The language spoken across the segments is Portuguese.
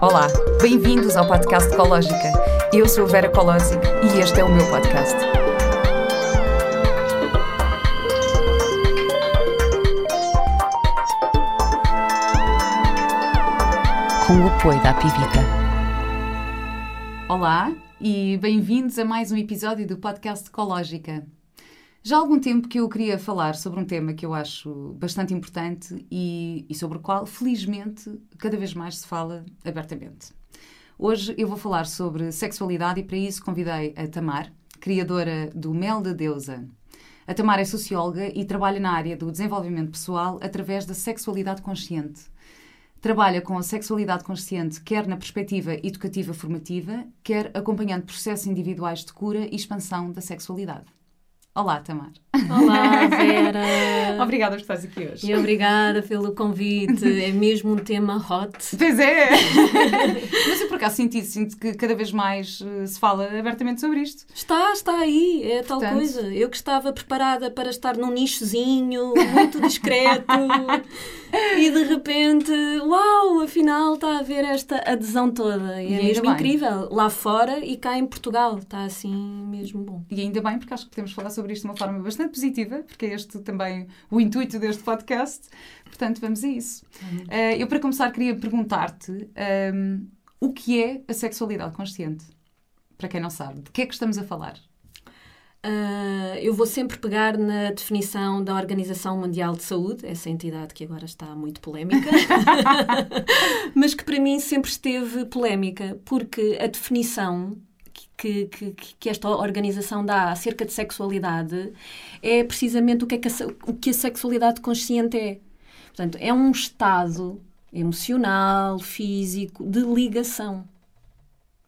Olá, bem-vindos ao podcast Ecológica. Eu sou a Vera Colosic e este é o meu podcast. Com o apoio da Pivita. Olá e bem-vindos a mais um episódio do podcast Ecológica. Já há algum tempo que eu queria falar sobre um tema que eu acho bastante importante e, e, sobre o qual, felizmente, cada vez mais se fala abertamente. Hoje eu vou falar sobre sexualidade e para isso convidei a Tamar, criadora do Mel da Deusa. A Tamar é socióloga e trabalha na área do desenvolvimento pessoal através da sexualidade consciente. Trabalha com a sexualidade consciente quer na perspectiva educativa formativa, quer acompanhando processos individuais de cura e expansão da sexualidade. Olá, Tamar. Olá, Vera. obrigada por estares aqui hoje. E obrigada pelo convite. É mesmo um tema hot. Pois é. Mas eu por acaso isso, sinto que cada vez mais uh, se fala abertamente sobre isto. Está, está aí, é tal Portanto... coisa. Eu que estava preparada para estar num nichozinho, muito discreto, e de repente, uau, afinal está a haver esta adesão toda. E, e é mesmo bem. incrível. Lá fora e cá em Portugal. Está assim mesmo bom. E ainda bem, porque acho que podemos falar sobre sobre isto de uma forma bastante positiva, porque é este também o intuito deste podcast. Portanto, vamos a isso. Uhum. Uh, eu, para começar, queria perguntar-te um, ehm, o que é a sexualidade consciente? Para quem não sabe, de que é que estamos a falar? Uh, eu vou sempre pegar na definição da Organização Mundial de Saúde, essa entidade que agora está muito polémica, mas que para mim sempre esteve polémica, porque a definição que, que, que, esta organização dá acerca de sexualidade é precisamente o que, é que a, o que a sexualidade consciente é. Portanto, é um estado emocional, físico, de ligação.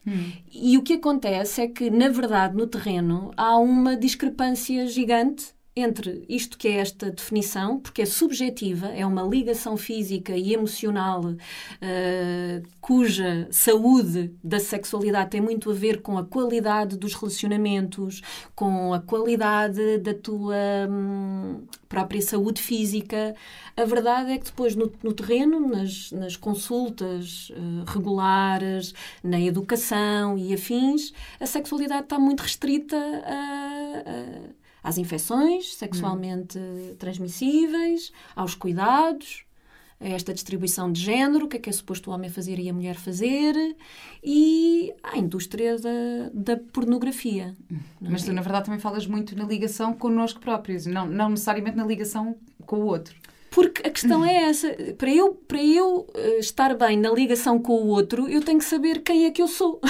Hum. E o que acontece é que, na verdade, no terreno há uma discrepância gigante entre isto que é esta definição, porque é subjetiva, é uma ligação física e emocional uh, cuja saúde da sexualidade tem muito a ver com a qualidade dos relacionamentos, com a qualidade da tua hum, própria saúde física. A verdade é que depois no, no terreno, nas, nas consultas uh, regulares, na educação e afins, a sexualidade está muito restrita a, a às infecções sexualmente hum. transmissíveis, aos cuidados, a esta distribuição de género, o que é que é suposto o homem fazer e a mulher fazer, e à indústria da, da pornografia. Mas tu, na verdade, também falas muito na ligação connosco próprios, não, não necessariamente na ligação com o outro. Porque a questão é essa. Para eu, para eu uh, estar bem na ligação com o outro, eu tenho que saber quem é que eu sou.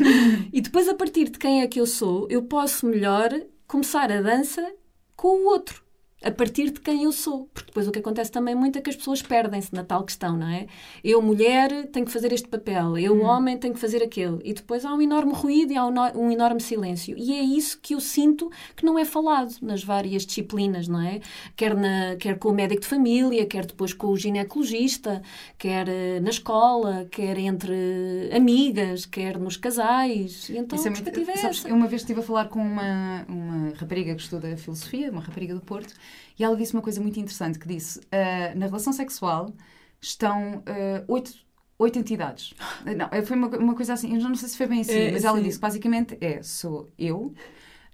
e depois, a partir de quem é que eu sou, eu posso melhor começar a dança com o outro a partir de quem eu sou. Porque depois o que acontece também muito é que as pessoas perdem-se na tal questão, não é? Eu, mulher, tenho que fazer este papel, eu, hum. homem, tenho que fazer aquele. E depois há um enorme ruído e há um, enorme silêncio. E é isso que eu sinto que não é falado nas várias disciplinas, não é? Quer, na, quer com o médico de família, quer depois com o ginecologista, quer eh, na escola, quer entre amigas, quer nos casais. E então isso a perspectiva é, sabes, é Uma vez estive a falar com uma, uma rapariga que estuda filosofia, uma rapariga do Porto, e ela disse uma coisa muito interessante, que disse, uh, na relação sexual estão uh, oito, oito entidades. Não, foi uma, uma coisa assim, eu não sei se foi bem assim, é, mas ela disse que basicamente é, sou eu,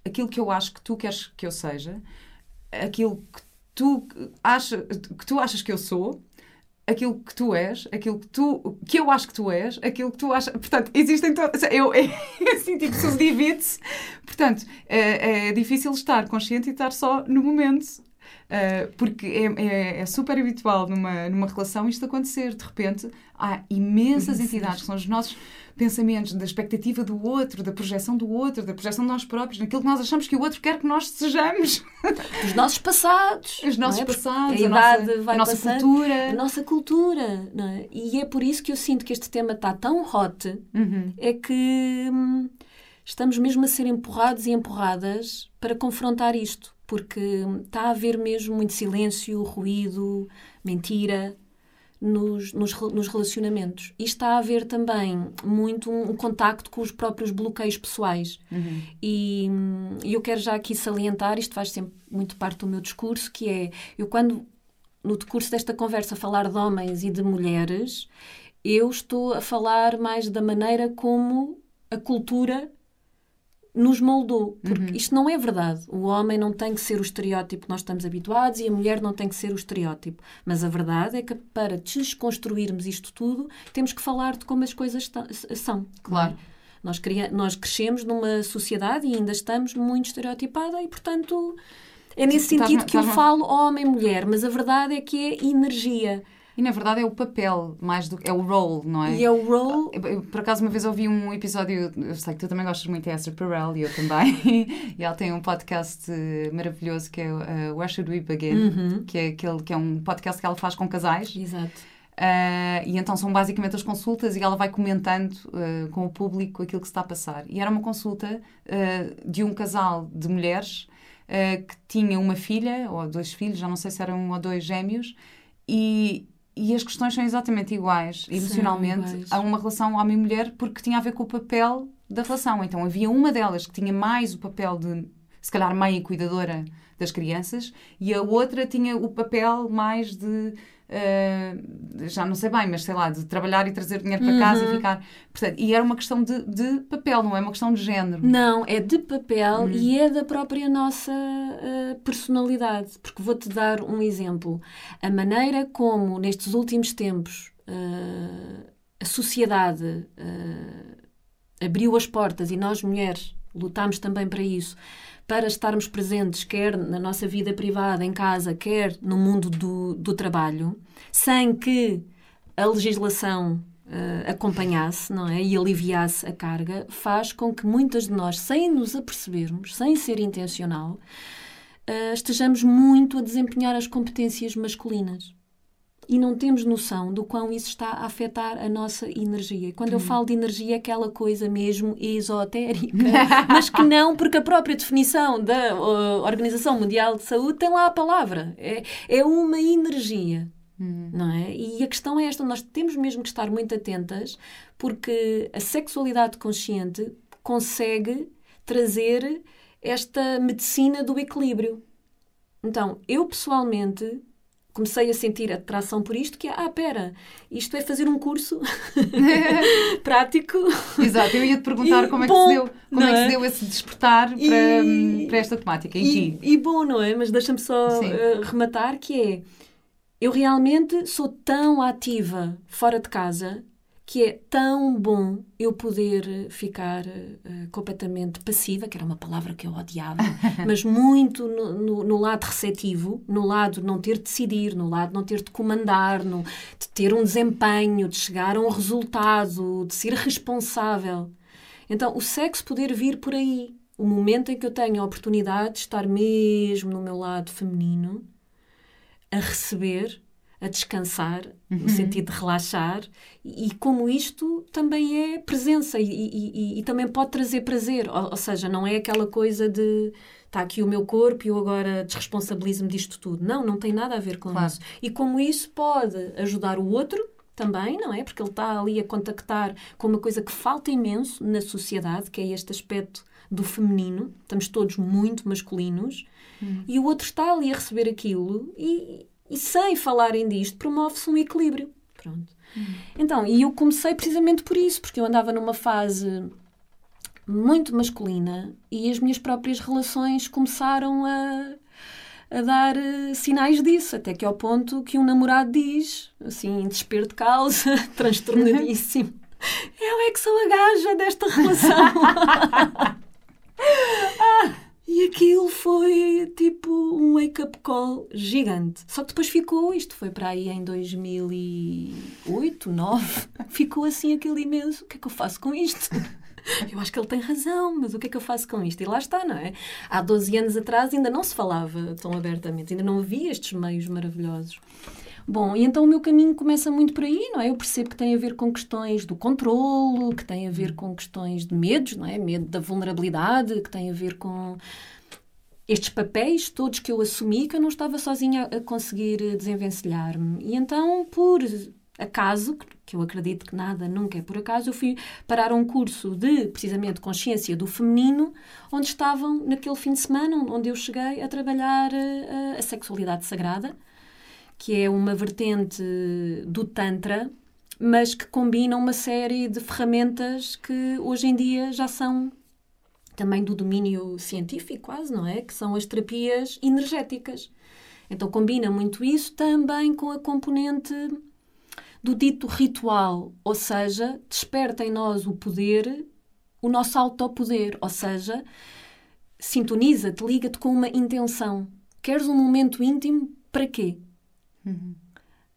aquilo que eu acho que tu queres que eu seja, aquilo que tu, acha, que tu achas que eu sou, aquilo que tu és, aquilo que tu que eu acho que tu és, aquilo que tu achas. Portanto, existem todas. Eu, é, assim, tipo, subdivide-se. Portanto, é, é, difícil estar consciente e estar só no momento. Uh, porque é, é, é, super habitual numa, numa relação isto acontecer. De repente, há imensas entidades que são os nossos pensamentos, da expectativa do outro, da projeção do outro, da projeção de nós próprios, naquilo que nós achamos que o outro quer que nós sejamos. Os nossos passados. Os nossos é? passados, a, a, nossa, vai a nossa passando, cultura. A nossa cultura. Não é? E é por isso que eu sinto que este tema está tão hot, uhum. é que hum, estamos mesmo a ser empurrados e empurradas para confrontar isto porque está a haver mesmo muito silêncio, ruído, mentira nos, nos, nos relacionamentos. E está a haver também muito um, um contacto com os próprios bloqueios pessoais. Uhum. E, e eu quero já aqui salientar, isto faz sempre muito parte do meu discurso, que é, eu quando no decurso desta conversa falar de homens e de mulheres, Eu estou a falar mais da maneira como a cultura nos moldou. Porque Uhum. isto não é verdade. O homem não tem que ser o estereótipo que nós estamos habituados e a mulher não tem que ser o estereótipo. Mas a verdade é que para desconstruirmos isto tudo, temos que falar de como as coisas são. Claro. Nós, nós crescemos numa sociedade e ainda estamos muito estereotipada e, portanto, é nesse sentido que eu falo homem-mulher, mas a verdade é que é energia. E na verdade é o papel, mais do que. É o role, não é? E é o role. Eu- eu, por acaso, uma vez ouvi um episódio, eu sei que tu também gostas muito de Esther Perel e eu também, e ela tem um podcast eh, maravilhoso que é uh, Where Should We Begin, Uhum. que, é aquele, que é um podcast que ela faz com casais. Exato. Uh, e então são basicamente as consultas e ela vai comentando uh, com o público aquilo que se está a passar. E era uma consulta uh, de um casal de mulheres que tinha uma filha, ou dois filhos, já não sei se eram um ou dois gêmeos, e, e as questões são exatamente iguais, emocionalmente, iguais. a uma relação homem-mulher, porque tinha a ver com o papel da relação. Então havia uma delas que tinha mais o papel de, se calhar, mãe e cuidadora das crianças, e a outra tinha o papel mais de. Uh, já não sei bem, mas sei lá, de trabalhar e trazer dinheiro para casa Uhum. e ficar. Portanto, e era uma questão de, de papel, não é uma questão de género. Não, é de papel Hum. e é da própria nossa eh, personalidade. Porque vou-te dar um exemplo. A maneira como, nestes últimos tempos, eh, a sociedade abriu as portas e nós, mulheres, lutámos também para isso, para estarmos presentes, quer na nossa vida privada, em casa, quer no mundo do, do trabalho, sem que a legislação eh, acompanhasse não é? e aliviasse a carga, faz com que muitas de nós, sem nos apercebermos, sem ser intencional, eh, estejamos muito a desempenhar as competências masculinas. E não temos noção do quão isso está a afetar a nossa energia. E quando eu falo de energia, é aquela coisa mesmo esotérica, mas que não, porque a própria definição da uh, Organização Mundial de Saúde tem lá a palavra. É, é uma energia não é? E a questão é esta: nós temos mesmo que estar muito atentas, porque a sexualidade consciente consegue trazer esta medicina do equilíbrio. Então, eu pessoalmente comecei a sentir atração por isto, que é, ah, pera, isto é fazer um curso prático. Exato, eu ia te perguntar E como é bom, que se deu, como não é que se é? deu esse despertar para, E- para esta temática em E, ti. e bom, não é? Mas deixa-me só eh, rematar que é eu realmente sou tão ativa fora de casa que é tão bom eu poder ficar eh, completamente passiva, que era uma palavra que eu odiava, mas muito no, no- no lado receptivo, no lado de não ter de decidir, no lado de não ter de comandar, no, de ter um desempenho, de chegar a um resultado, de ser responsável. Então, o sexo poder vir por aí. O momento em que eu tenho a oportunidade de estar mesmo no meu lado feminino, a receber, a descansar, no sentido de relaxar, e, e como isto também é presença e, e- e- também pode trazer prazer. Ou, ou seja, não é aquela coisa de está aqui o meu corpo e eu agora desresponsabilizo-me disto tudo. Não, não tem nada a ver com Claro. isso. E como isso pode ajudar o outro também, não é? Porque ele está ali a contactar com uma coisa que falta imenso na sociedade, que é este aspecto do feminino. Estamos todos muito masculinos e o outro está ali a receber aquilo e, e sem falarem disto, promove-se um equilíbrio. Pronto. Então, e eu comecei precisamente por isso, porque eu andava numa fase muito masculina e as minhas próprias relações começaram a, a dar eh, sinais disso, até que ao ponto que um namorado diz, assim, em desespero de causa, transtornadíssimo, eu é que sou a gaja desta relação. E aquilo foi tipo um wake-up call gigante. Só que depois ficou, isto foi para aí em 2008, 2009, ficou assim aquele imenso: o que é que eu faço com isto? Eu acho que ele tem razão, mas o que é que eu faço com isto? E lá está, não é? Há 12 anos atrás ainda não se falava tão abertamente, ainda não havia estes meios maravilhosos. Bom, e então o meu caminho começa muito por aí, não é? Eu percebo que tem a ver com questões do controlo, que tem a ver com questões de medos, não é? Medo da vulnerabilidade, que tem a ver com estes papéis todos que eu assumi que eu não estava sozinha a conseguir desenvencilhar-me. E então, por acaso, que eu acredito que nada nunca é por acaso, eu fui parar um curso de, precisamente, consciência do feminino, onde estavam, naquele fim de semana, onde eu cheguei a trabalhar eh, a, a sexualidade sagrada, que é uma vertente do Tantra, mas que combinam uma série de ferramentas que hoje em dia já são também do domínio científico, quase, não é? Que são as terapias energéticas. Então combina muito isso também com a componente do dito ritual, ou seja, desperta em nós o poder, o nosso autopoder, ou seja, sintoniza-te, liga-te com uma intenção. Queres um momento íntimo para quê? Uhum.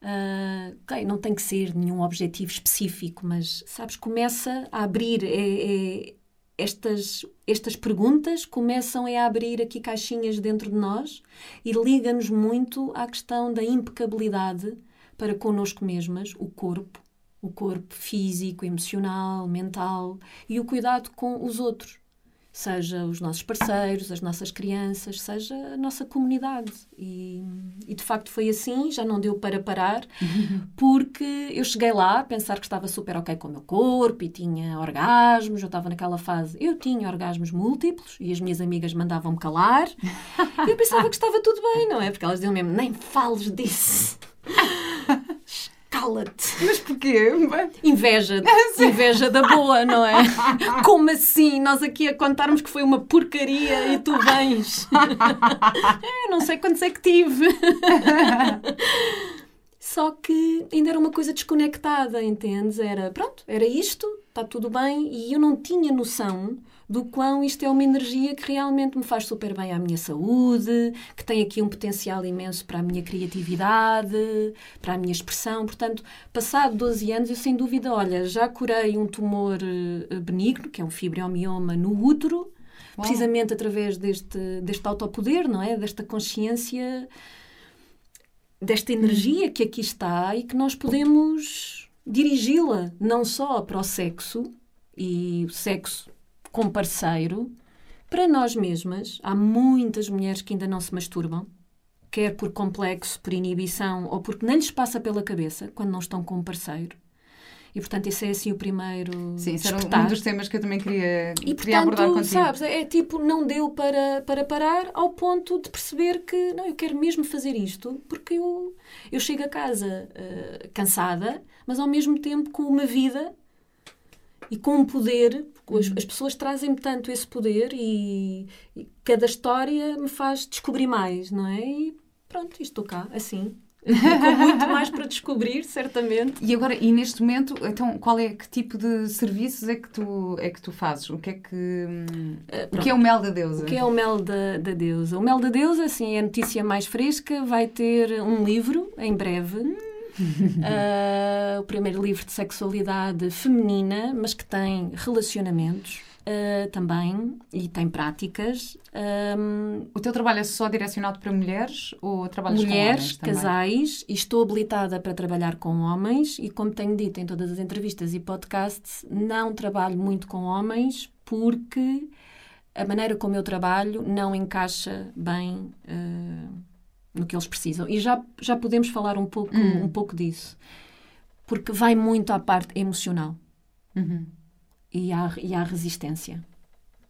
Uh, okay, não tem que ser nenhum objetivo específico, mas sabes, começa a abrir é, é, estas, estas perguntas começam a abrir aqui caixinhas dentro de nós e liga-nos muito à questão da impecabilidade para connosco mesmas, o corpo, o corpo físico, emocional, mental e o cuidado com os outros seja os nossos parceiros, as nossas crianças, seja a nossa comunidade. E, e, de facto foi assim, já não deu para parar, porque eu cheguei lá a pensar que estava super ok com o meu corpo e tinha orgasmos, eu estava naquela fase, eu tinha orgasmos múltiplos e as minhas amigas mandavam-me calar. e eu pensava que estava tudo bem, não é? Porque elas diziam mesmo, nem fales disso. cala-te. Mas porquê? Inveja, inveja da boa, não é? Como assim? Nós aqui a contarmos que foi uma porcaria e tu vens. é, não sei quantos é que tive. Só que ainda era uma coisa desconectada, entendes? Era, pronto, era isto, está tudo bem, e eu não tinha noção do quão isto é uma energia que realmente me faz super bem à minha saúde, que tem aqui um potencial imenso para a minha criatividade, para a minha expressão. Portanto, passado 12 anos, eu sem dúvida, olha, já curei um tumor eh, benigno, que é um fibromioma no útero, Uau. precisamente através deste, deste autopoder, não é? Desta consciência, desta energia que aqui está e que nós podemos dirigi-la não só para o sexo, e o sexo com parceiro, para nós mesmas, há muitas mulheres que ainda não se masturbam, quer por complexo, por inibição ou porque nem lhes passa pela cabeça quando não estão com um parceiro. E, portanto, esse é assim o primeiro. Sim, esse era um dos temas que eu também queria, e, queria portanto, abordar contigo. sabes, é tipo, não deu para, para parar ao ponto de perceber que, não, eu quero mesmo fazer isto, porque eu, eu chego a casa uh, cansada, mas ao mesmo tempo com uma vida e com um poder, as, as pessoas trazem-me tanto esse poder e, e, cada história me faz descobrir mais, não é? E pronto, estou cá, assim. com muito mais para descobrir, certamente. E agora, e neste momento, então, qual é, que tipo de serviços é que tu, é que tu fazes? O que é que... Uh, o que é o Mel da Deusa? O que é o Mel da, da Deusa? O Mel da Deusa, assim, é a notícia mais fresca, vai ter um livro em breve. Hum uh, o primeiro livro de sexualidade feminina, mas que tem relacionamentos. Uh, também e tem práticas. Um, o teu trabalho é só direcionado para mulheres ou trabalhas mulheres, com homens casais e estou habilitada para trabalhar com homens e como tenho dito em todas as entrevistas e podcasts, não trabalho muito com homens porque a maneira como eu trabalho não encaixa bem uh, no que eles precisam. E já, já podemos falar um pouco, hum. um pouco disso. Porque vai muito à parte emocional. Uhum. E, à, e à resistência.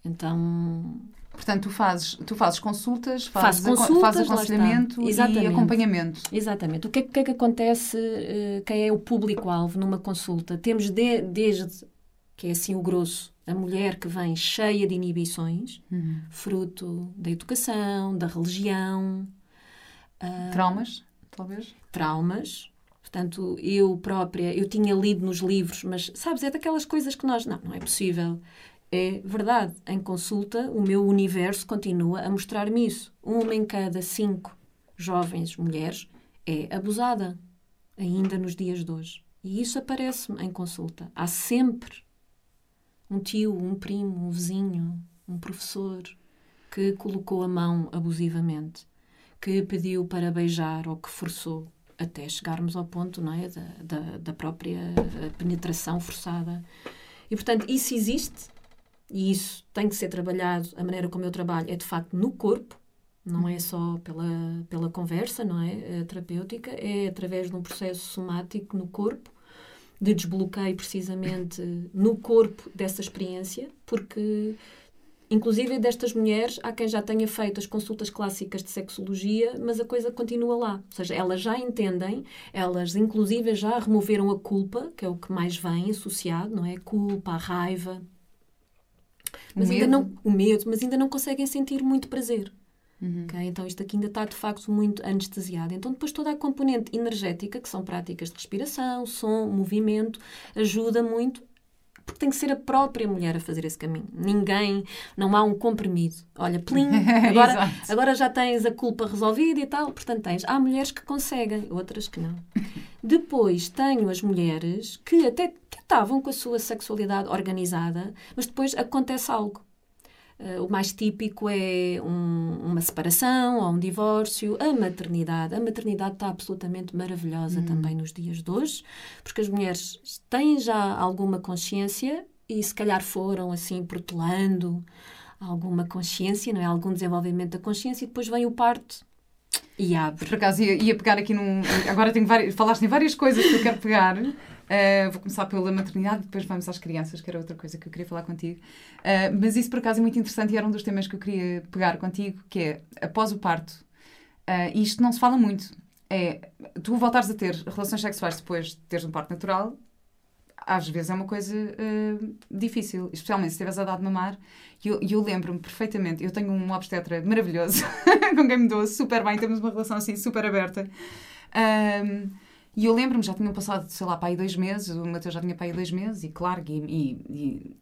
Então... Portanto, tu fazes, tu fazes consultas, fazes, consultas, fazes aconselhamento e acompanhamento. Exatamente. O que é, que, é que acontece, uh, quem é o público-alvo numa consulta? Temos de, desde, que é assim o grosso, a mulher que vem cheia de inibições, uhum. fruto da educação, da religião, Uh, traumas, talvez? Traumas. Portanto, eu própria, eu tinha lido nos livros, mas sabes, é daquelas coisas que nós. Não, não é possível. É verdade. Em consulta, o meu universo continua a mostrar-me isso. Uma em cada cinco jovens mulheres é abusada, ainda nos dias de hoje. E isso aparece-me em consulta. Há sempre um tio, um primo, um vizinho, um professor que colocou a mão abusivamente que pediu para beijar ou que forçou até chegarmos ao ponto não é, da, da, da própria penetração forçada. E, portanto, isso existe e isso tem que ser trabalhado. A maneira como eu trabalho é, de facto, no corpo, não é só pela, pela conversa, não é? terapêutica, é através de um processo somático no corpo, de desbloqueio precisamente no corpo dessa experiência, porque Inclusive destas mulheres, há quem já tenha feito as consultas clássicas de sexologia, mas a coisa continua lá. Ou seja, elas já entendem, elas inclusive já removeram a culpa, que é o que mais vem associado, não é? A culpa, a raiva. Mas o ainda medo. não, o medo, mas ainda não conseguem sentir muito prazer. Uhum. ok? Então isto aqui ainda está de facto muito anestesiado. Então depois toda a componente energética, que são práticas de respiração, som, movimento, ajuda muito porque tem que ser a própria mulher a fazer esse caminho. Ninguém, não há um comprimido. Olha, plim, agora, agora já tens a culpa resolvida e tal. Portanto, tens. Há mulheres que conseguem, outras que não. Depois tenho as mulheres que até estavam com a sua sexualidade organizada, mas depois acontece algo. Uh, o mais típico é um- uma separação ou um divórcio. A maternidade. A maternidade está absolutamente maravilhosa também nos dias de hoje, porque as mulheres têm já alguma consciência e se calhar foram assim protelando alguma consciência, não é? Algum desenvolvimento da consciência e depois vem o parto e abre. Por acaso ia, ia pegar aqui num. Agora tenho várias, falaste em várias coisas que eu quero pegar. Uh, vou começar pela maternidade, depois vamos às crianças, que era outra coisa que eu queria falar contigo. Uh, mas isso por acaso é muito interessante e era um dos temas que eu queria pegar contigo, que é após o parto. Uh, isto não se fala muito. É tu voltares a ter relações sexuais depois de teres um parto natural, às vezes é uma coisa uh, difícil, especialmente se estiveres a dar de mamar. E eu, eu lembro-me perfeitamente, eu tenho um obstetra maravilhoso com quem me dou super bem, temos uma relação assim super aberta. E eu lembro-me, já tinham passado, sei lá, para aí dois meses, o Mateus já tinha para aí dois meses, e claro, e, e- e-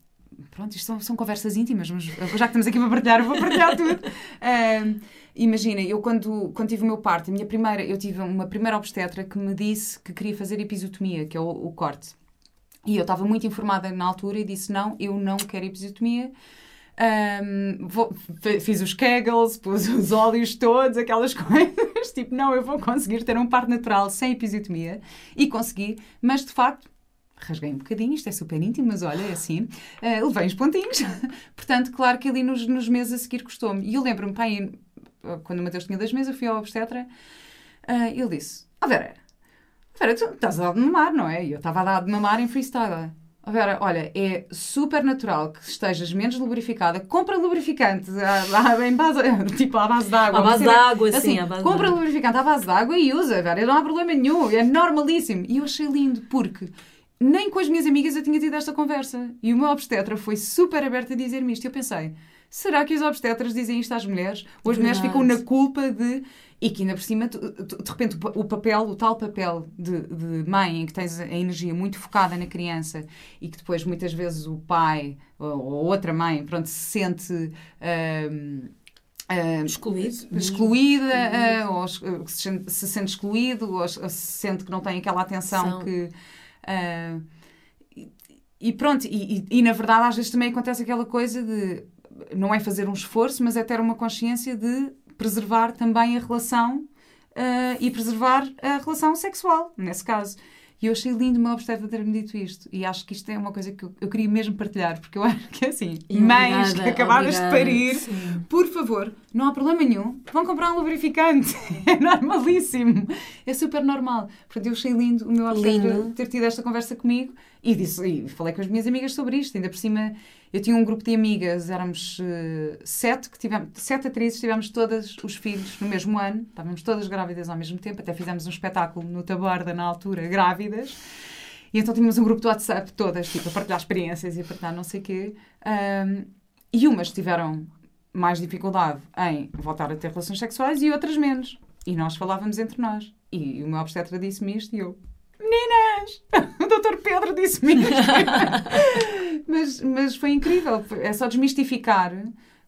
pronto, isto são, são conversas íntimas, mas já que estamos aqui para partilhar, eu vou partilhar tudo. Um, imagina, eu quando, quando tive o meu parto, a minha primeira, eu tive uma primeira obstetra que me disse que queria fazer episiotomia, que é o, o corte. E eu estava muito informada na altura e disse: não, eu não quero episiotomia. Ahm, vou- fiz os kegels, pus os óleos todos, aquelas coisas. Tipo, não, eu vou conseguir ter um parto natural sem episiotomia. E consegui, mas de facto. Rasguei um bocadinho, isto é super íntimo, mas olha, é assim. Ah, levei uns pontinhos. Portanto, claro que ali nos, nos meses a seguir custou-me. E eu lembro-me, pai, quando o Mateus tinha dois meses, eu fui ao obstetra. ah, ele disse: Ó Vera, Vera, tu estás a dar de mamar, não é? E eu estava a dar de mamar em freestyle. Ó Vera, olha, é super natural que estejas menos lubrificada. Compra lubrificante à, à- em base, tipo à base de água. À base de água, sim, à base compra lubrificante à base de água e usa, Vera. Não há problema nenhum. É normalíssimo. E eu achei lindo porque nem com as minhas amigas eu tinha tido esta conversa. E o meu obstetra foi super aberto a dizer-me isto. E eu pensei, será que os obstetras dizem isto às mulheres? Ou as mulheres ficam Verdade. na culpa de. E que ainda por cima, tu- tu- de repente, o pa- o papel, o tal papel de, de mãe em que tens a energia muito focada na criança e que depois muitas vezes o pai ou, ou outra mãe, pronto, se sente. ahm, ahm, Excluído. excluída, ah, ou se sente, se sente excluído, ou, se- sente que não tem aquela atenção São. que. ah, e- e pronto, e, e- e, na verdade às vezes também acontece aquela coisa de não é fazer um esforço, mas é ter uma consciência de preservar também a relação ah, e preservar a relação sexual, nesse caso. E eu achei lindo o meu obstetra ter-me dito isto. E acho que isto é uma coisa que eu, eu queria mesmo partilhar, porque eu acho que é assim, E mães obrigada, que acabaram de parir, Sim. por favor, não há problema nenhum. Vão comprar um lubrificante. É normalíssimo. É super normal. Portanto, eu achei lindo o meu obstetra ter tido esta conversa comigo e, disse, e falei com as minhas amigas sobre isto. Ainda por cima, eu tinha um grupo de amigas, éramos eh, sete, que tivemos, sete atrizes, tivemos todas os filhos no mesmo ano. Estávamos todas grávidas ao mesmo tempo. Até fizemos um espetáculo no Taborda, na altura, grávidas. E então tínhamos um grupo de WhatsApp todas, tipo, a partilhar experiências e a partilhar não sei o quê. Ahm, e umas tiveram mais dificuldade em voltar a ter relações sexuais e outras menos. E nós falávamos entre nós. E o meu obstetra disse-me isto e eu... Meninas! O doutor Pedro disse-me isto. mas, mas foi incrível. É só desmistificar.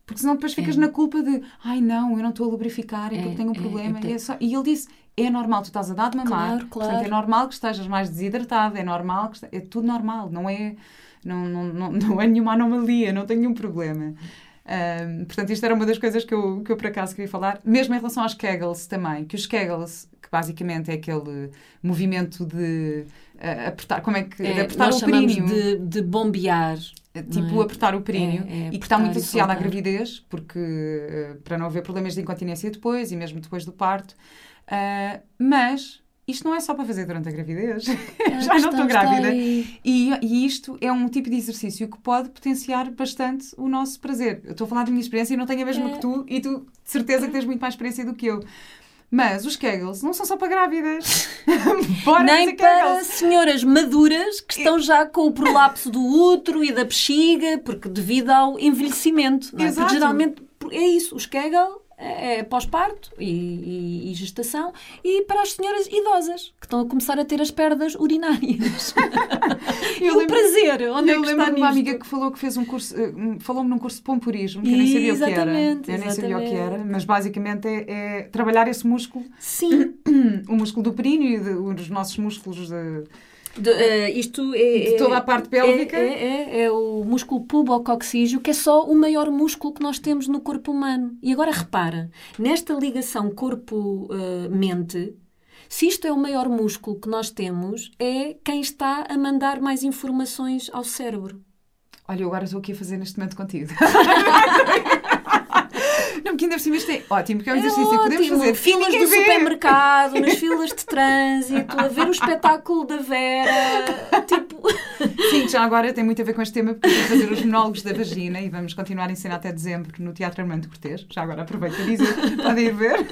Porque senão depois ficas É. na culpa de ai não, eu não estou a lubrificar, é, É, porque tenho um é, problema. é, E, é só- e ele disse: é normal, tu estás a dar de mamar. Claro, Portanto, claro. é normal que estejas mais desidratado, é normal que é tudo normal, não é, não, não, não, não é nenhuma anomalia, não tem nenhum problema. Portanto, isto era uma das coisas que eu, que eu por acaso queria falar, mesmo em relação aos Kegels também, que os Kegels, que basicamente é aquele movimento de ah, apertar, como é que, de É, apertar nós o períneo, de, de bombear. tipo não é? apertar o períneo, É, é e que está muito apertar associado à gravidez, porque ah, para não haver problemas de incontinência depois e mesmo depois do parto. Ah, mas isto não é só para fazer durante a gravidez. A Já não estou grávida. E, e isto é um tipo de exercício que pode potenciar bastante o nosso prazer. Eu estou a falar da minha experiência e não tenho a mesma É. que tu, e tu de certeza que tens muito mais experiência do que eu. Mas os Kegels não são só para grávidas. Bora Nem para Kegels. senhoras maduras que estão já com o prolapso do útero e da bexiga, porque devido ao envelhecimento. Não é? Porque geralmente é isso, os Kegel é pós-parto e, e- e gestação e para as senhoras idosas que estão a começar a ter as perdas urinárias. e o lembro- prazer, onde é eu que lembro de uma amiga que falou que fez um curso, eh, um- falou-me num curso de pomporismo, que eu nem sabia o que era. Exatamente, Eu nem sabia o que era, exatamente. mas basicamente é, é trabalhar esse músculo, Sim, o músculo do períneo e de- os nossos músculos de, De, eh, isto é, de toda a parte pélvica. É, é, é o músculo pubococcígeo, que é só o maior músculo que nós temos no corpo humano. E agora repara, nesta ligação corpo-mente, se isto é o maior músculo que nós temos, é quem está a mandar mais informações ao cérebro. Olha, eu agora estou aqui a fazer neste momento contigo. Não, porque ainda por cima isto é ótimo, porque é um exercício que podemos fazer. Filas do supermercado, nas filas de trânsito, a ver o espetáculo da Vera. Tipo, Sim, já agora tem muito a ver com este tema, porque vamos fazer os monólogos da vagina e vamos continuar a ensinar até dezembro no Teatro Armando Cortês. Já agora aproveito para dizer, podem ir ver.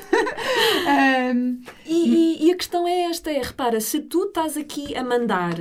Ahm, E, e- e a questão é esta: é, repara, se tu estás aqui a mandar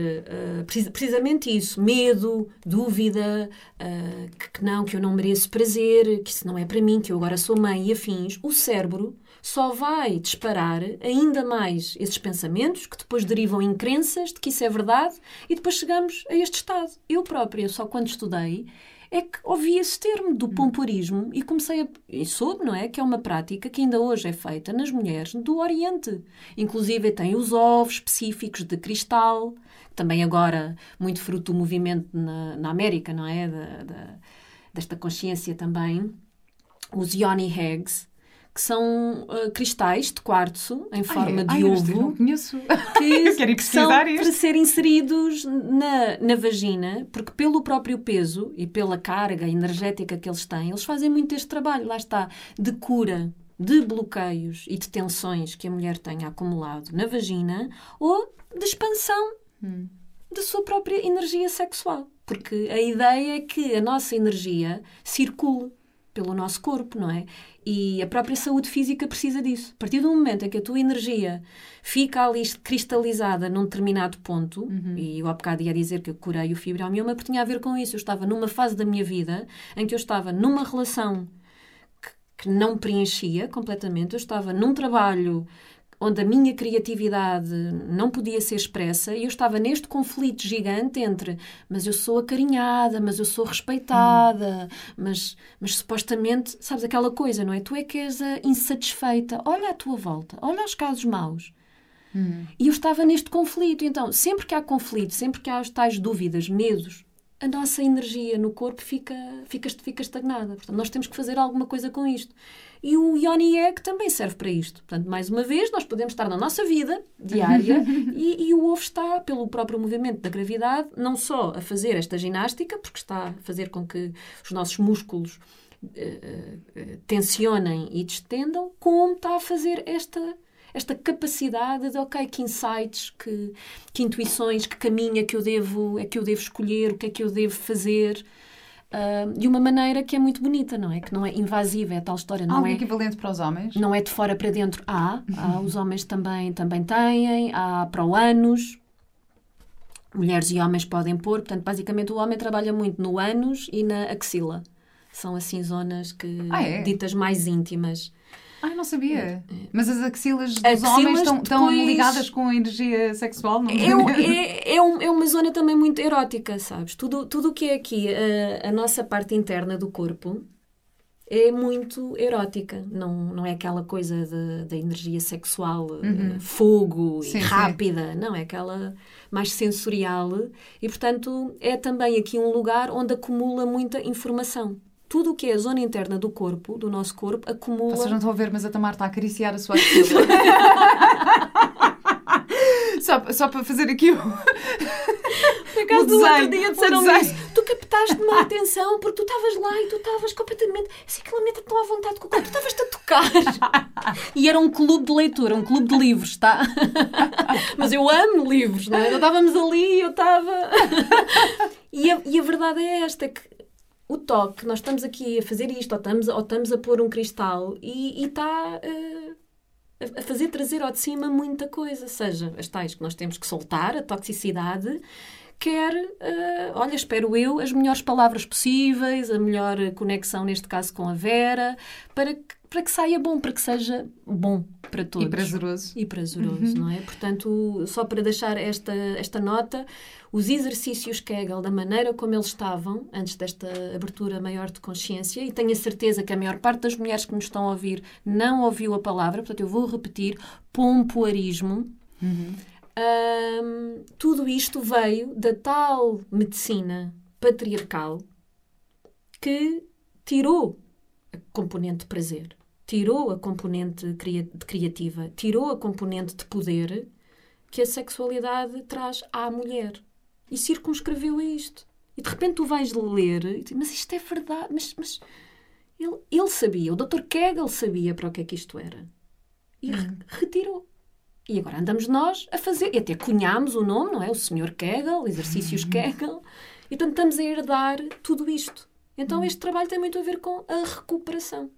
precis- precisamente isso, medo, dúvida, eh, que, que não, que eu não mereço prazer, que isso não é para mim, que eu agora sou mãe e afins, o cérebro só vai disparar ainda mais esses pensamentos que depois derivam em crenças de que isso é verdade e depois chegamos a este estado. Eu própria, só quando estudei, é que ouvi esse termo do pomporismo e comecei a. e soube, não é? Que é uma prática que ainda hoje é feita nas mulheres do Oriente. Inclusive tem os ovos específicos de cristal, também agora muito fruto do movimento na, na América, não é? Da- da- desta consciência também. Os Yoni Eggs, que são ah, cristais de quartzo em forma ai, de ai, eu ovo Não conheço. que, Eu quero ir que são pesquisar para isto. ser inseridos na, na vagina, porque pelo próprio peso e pela carga energética que eles têm, eles fazem muito este trabalho, lá está, de cura de bloqueios e de tensões que a mulher tenha acumulado na vagina ou de expansão da sua própria energia sexual. Porque a ideia é que a nossa energia circule pelo nosso corpo, não é? E a própria saúde física precisa disso. A partir do momento em que a tua energia fica ali cristalizada num determinado ponto, e eu há bocado ia dizer que eu curei o fibromioma porque tinha a ver com isso. Eu estava numa fase da minha vida em que eu estava numa relação que, que não preenchia completamente, eu estava num trabalho onde a minha criatividade não podia ser expressa e eu estava neste conflito gigante entre mas eu sou acarinhada, mas eu sou respeitada, mas, mas supostamente, sabes aquela coisa, não é? Tu é que és a insatisfeita. Olha à tua volta, olha os casos maus. E eu estava neste conflito. Então, sempre que há conflito, sempre que há as tais dúvidas, medos, a nossa energia no corpo fica, fica, fica estagnada. Portanto, nós temos que fazer alguma coisa com isto. E o Yoni Egg também serve para isto. Portanto, mais uma vez, nós podemos estar na nossa vida diária e, e o ovo está, pelo próprio movimento da gravidade, não só a fazer esta ginástica, porque está a fazer com que os nossos músculos eh, eh, tensionem e distendam, como está a fazer esta esta capacidade de, ok, que insights, que, que intuições, que caminho é que eu devo, é que eu devo escolher, o que é que eu devo fazer, ah, de uma maneira que é muito bonita, não é? Que não é invasiva, é tal história, Há não algo é, equivalente para os homens? não é de fora para dentro. Há, há os homens também, também têm, há para o ânus, mulheres e homens podem pôr, portanto, basicamente o homem trabalha muito no ânus e na axila. São assim zonas que Ah, é? ditas mais íntimas. Ai, não sabia. Mas as axilas dos Axilas homens estão, estão depois- ligadas com a energia sexual? Não É, um- é, é, um- é uma zona também muito erótica, sabes? Tudo tudo o que é aqui a, a nossa parte interna do corpo é muito erótica. Não, não é aquela coisa da energia sexual, eh, fogo Sim, e sim. rápida. Não, é aquela mais sensorial. E, portanto, é também aqui um lugar onde acumula muita informação. Tudo o que é a zona interna do corpo, do nosso corpo, acumula... Vocês não estão a ver, mas a Tamar está a acariciar a sua axila. só, só para fazer aqui o. Por acaso, do outro dia o disseram desenho. isso. Tu captaste-me a atenção porque tu estavas lá e tu estavas completamente. Assim, aquela meta tão à vontade com o tu estavas-te a tocar. e era um clube de leitura, um clube de livros, tá? Mas eu amo livros, não é? Nós estávamos ali e eu estava. e, a, e a verdade é esta: que o toque, nós estamos aqui a fazer isto, ou estamos, ou estamos a pôr um cristal e está. Uh, a fazer trazer ao de cima muita coisa, seja as tais que nós temos que soltar, a toxicidade, quer, uh, olha, espero eu, as melhores palavras possíveis, a melhor conexão, neste caso, com a Vera, para que, para que saia bom, para que seja bom para todos. E prazeroso. E prazeroso, uhum. não é? Portanto, só para deixar esta, esta nota, os exercícios Kegel, da maneira como eles estavam, antes desta abertura maior de consciência, e tenho a certeza que a maior parte das mulheres que nos estão a ouvir não ouviu a palavra, portanto, eu vou repetir: pompoarismo. Uhum. Tudo isto veio da tal medicina patriarcal que tirou a componente de prazer, tirou a componente criativa, tirou a componente de poder que a sexualidade traz à mulher. E circunscreveu a isto. E de repente tu vais ler e mas isto é verdade, mas, mas ele, ele sabia, o Dr. Kegel sabia para o que é que isto era. E uhum. retirou. E agora andamos nós a fazer, e até cunhámos o nome, não é? O Sr. Kegel, exercícios uhum. Kegel, e portanto estamos a herdar tudo isto. Então uhum. este trabalho tem muito a ver com a recuperação.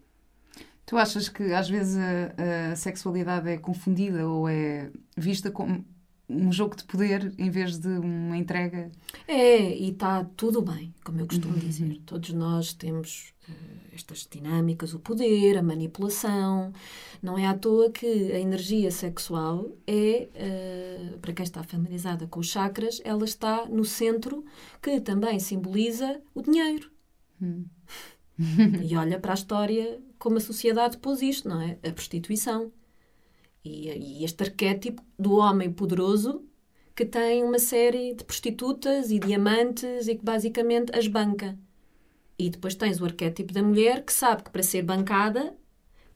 Tu achas que às vezes a, a sexualidade é confundida ou é vista como um jogo de poder em vez de uma entrega? É, e está tudo bem, como eu costumo uhum. dizer. Todos nós temos uh, estas dinâmicas, o poder, a manipulação. Não é à toa que a energia sexual é, uh, para quem está familiarizada com os chakras, ela está no centro que também simboliza o dinheiro. Hum. e olha para a história como a sociedade pôs isto, não é? A prostituição. E, e este arquétipo do homem poderoso que tem uma série de prostitutas e diamantes e que basicamente as banca. E depois tens o arquétipo da mulher que sabe que para ser bancada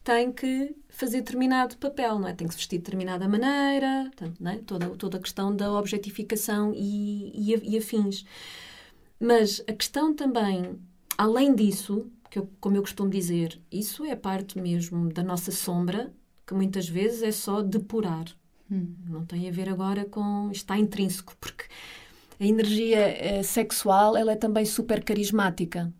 tem que fazer determinado papel, não é? Tem que se vestir de determinada maneira, portanto, não é? toda, toda a questão da objetificação e, e, e afins. Mas a questão também, além disso, que eu, como eu costumo dizer, isso é parte mesmo da nossa sombra, que muitas vezes é só depurar. Hum. Não tem a ver agora com. está intrínseco, porque a energia eh, sexual ela é também super carismática.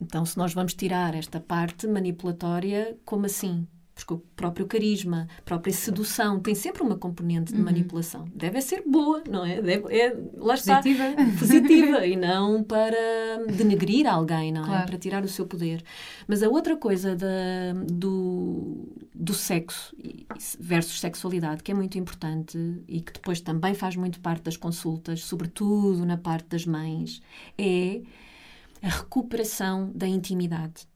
Então, se nós vamos tirar esta parte manipulatória, como assim? Porque o próprio carisma, a própria sedução tem sempre uma componente de uhum. manipulação. Deve ser boa, não é? Deve, é lá está. Positiva. Positiva e não para denegrir alguém, não é? claro. é? Para tirar o seu poder. Mas a outra coisa da, do, do sexo versus sexualidade, que é muito importante e que depois também faz muito parte das consultas, sobretudo na parte das mães, é a recuperação da intimidade.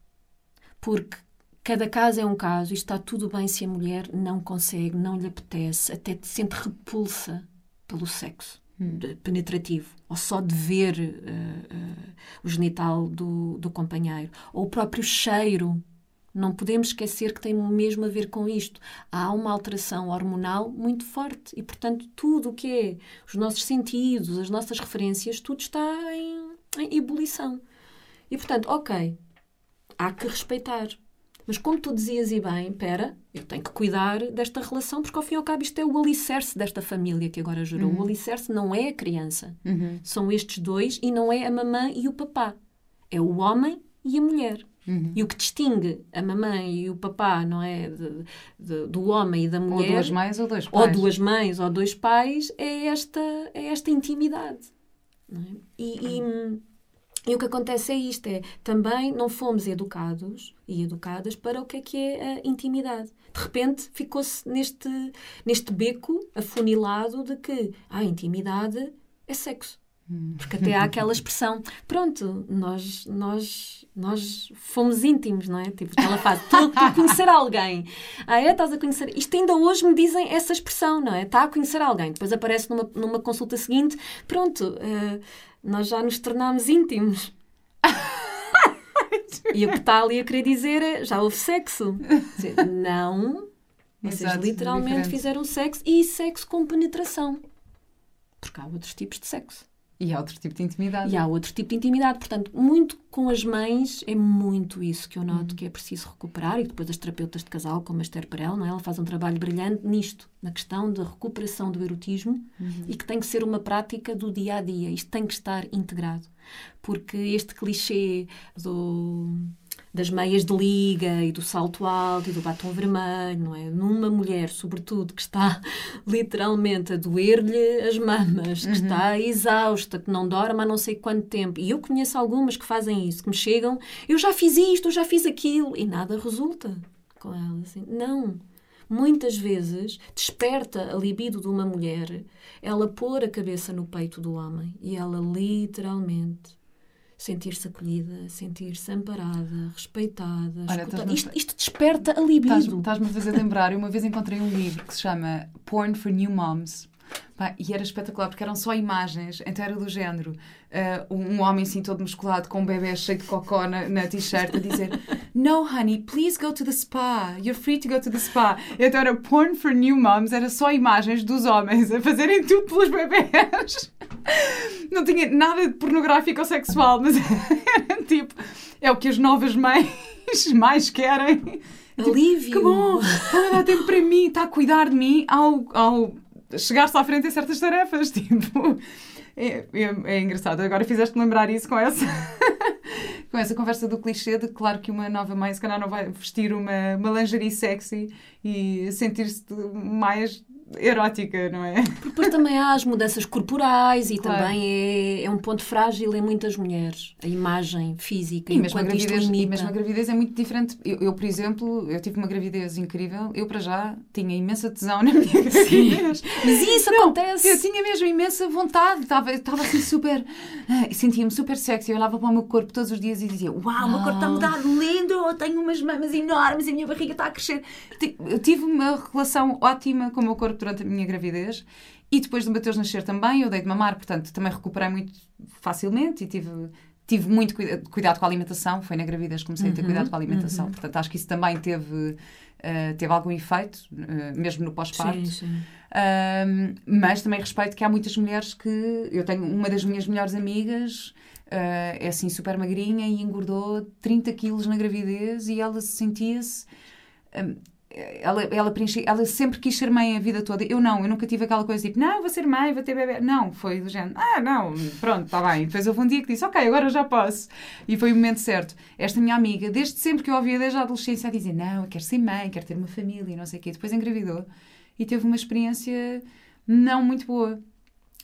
Porque cada caso é um caso e está tudo bem se a mulher não consegue, não lhe apetece, até sente repulsa pelo sexo hum. penetrativo, ou só de ver uh, uh, o genital do, do companheiro, ou o próprio cheiro. Não podemos esquecer que tem mesmo a ver com isto. Há uma alteração hormonal muito forte e, portanto, tudo o que é os nossos sentidos, as nossas referências, tudo está em, em ebulição. E portanto, ok, há que respeitar. Mas como tu dizias e bem, pera, eu tenho que cuidar desta relação, porque ao fim e ao cabo isto é o alicerce desta família que agora gerou. Uhum. O alicerce não é a criança. Uhum. São estes dois e não é a mamãe e o papá. É o homem e a mulher. Uhum. E o que distingue a mamãe e o papá, não é? De, de, do homem e da mulher. Ou duas mães ou dois pais. Ou duas mães ou dois pais, é esta, é esta intimidade. É? E, e. E o que acontece é isto: é também não fomos educados e educadas para o que é que é a intimidade. De repente ficou-se neste, neste beco afunilado de que a intimidade é sexo. Porque até há aquela expressão, pronto, nós, nós, nós fomos íntimos, não é? Tipo, ela faz, estou a conhecer alguém. Ah, é? Estás a conhecer. Isto ainda hoje me dizem essa expressão, não é? Está a conhecer alguém. Depois aparece numa, numa consulta seguinte, pronto. Uh, nós já nos tornámos íntimos. e o que está ali a querer dizer é: já houve sexo? Dizer, não. Vocês Exato, literalmente diferente. fizeram sexo e sexo com penetração. Porque há outros tipos de sexo. E há outro tipo de intimidade. E há outro tipo de intimidade. Portanto, muito com as mães, é muito isso que eu noto Uhum. que é preciso recuperar. E depois as terapeutas de casal, como a Esther Perel, não é? ela faz um trabalho brilhante nisto, na questão da recuperação do erotismo Uhum. e que tem que ser uma prática do dia a dia. Isto tem que estar integrado. Porque este clichê do das meias de liga e do salto alto e do batom vermelho, não é? Numa mulher, sobretudo, que está literalmente a doer-lhe as mamas, que está exausta, que não dorme há não sei quanto tempo. E eu conheço algumas que fazem isso, que me chegam, eu já fiz isto, eu já fiz aquilo, e nada resulta com ela. Assim. Não. Muitas vezes desperta a libido de uma mulher ela pôr a cabeça no peito do homem e ela literalmente sentir-se acolhida, sentir-se amparada, respeitada, Olha, escutada. Isto, isto desperta a libido. Estás-me a fazer lembrar, eu uma vez encontrei um livro que se chama Porn for New Moms. Pá, e era espetacular porque eram só imagens, então era do género ah, um homem assim todo musculado com um bebê cheio de cocó na, na t-shirt a dizer No honey, please go to the spa, you're free to go to the spa. Então era Porn for New Moms, era só imagens dos homens a fazerem tudo pelos bebés. Não tinha nada de pornográfico ou sexual, mas era tipo, é o que as novas mães mais querem. Alívio. Que bom! Está a dar tempo para mim, está a cuidar de mim ao, ao chegar-se à frente em certas tarefas. Tipo, é, é, é engraçado. Agora fizeste-me lembrar isso com essa, com essa conversa do clichê de claro que uma nova mãe se calhar não vai vestir uma, uma lingerie sexy e sentir-se mais erótica, não é? Porque depois também há as mudanças corporais e Claro. também é, é um ponto frágil em muitas mulheres. A imagem física, E mesmo, a gravidez, e mesmo a gravidez é muito diferente. Eu, eu, por exemplo, eu tive uma gravidez incrível. Eu, para já, tinha imensa tesão na minha gravidez. Mas isso Não, acontece. Eu tinha mesmo imensa vontade, estava, estava assim super. ah, Sentia-me super sexy. Eu olhava para o meu corpo todos os dias e dizia: Uau, o meu corpo está a mudar lindo, eu tenho umas mamas enormes e a minha barriga está a crescer. Eu tive uma relação ótima com o meu corpo durante a minha gravidez e depois do Mateus nascer também, eu dei de mamar, portanto também recuperei muito facilmente e tive. Tive muito cuida- cuidado com a alimentação, foi na gravidez que comecei a ter cuidado com a alimentação, portanto acho que isso também teve, ah, teve algum efeito, ah, mesmo no pós-parto. Um, mas também respeito que há muitas mulheres que. Eu tenho uma das minhas melhores amigas, uh, é assim super magrinha e engordou 30 quilos na gravidez e ela sentia-se. Ela, ela, preenche, ela sempre quis ser mãe a vida toda. Eu não, eu nunca tive aquela coisa tipo, não, vou ser mãe, vou ter bebê. Não, foi do género, ah, não, pronto, está bem. Depois houve um dia que disse, ok, agora já posso. E foi o momento certo. Esta minha amiga, desde sempre que eu ouvia, desde a adolescência, a dizer, não, eu quero ser mãe, quero ter uma família e não sei o quê. Depois engravidou e teve uma experiência não muito boa.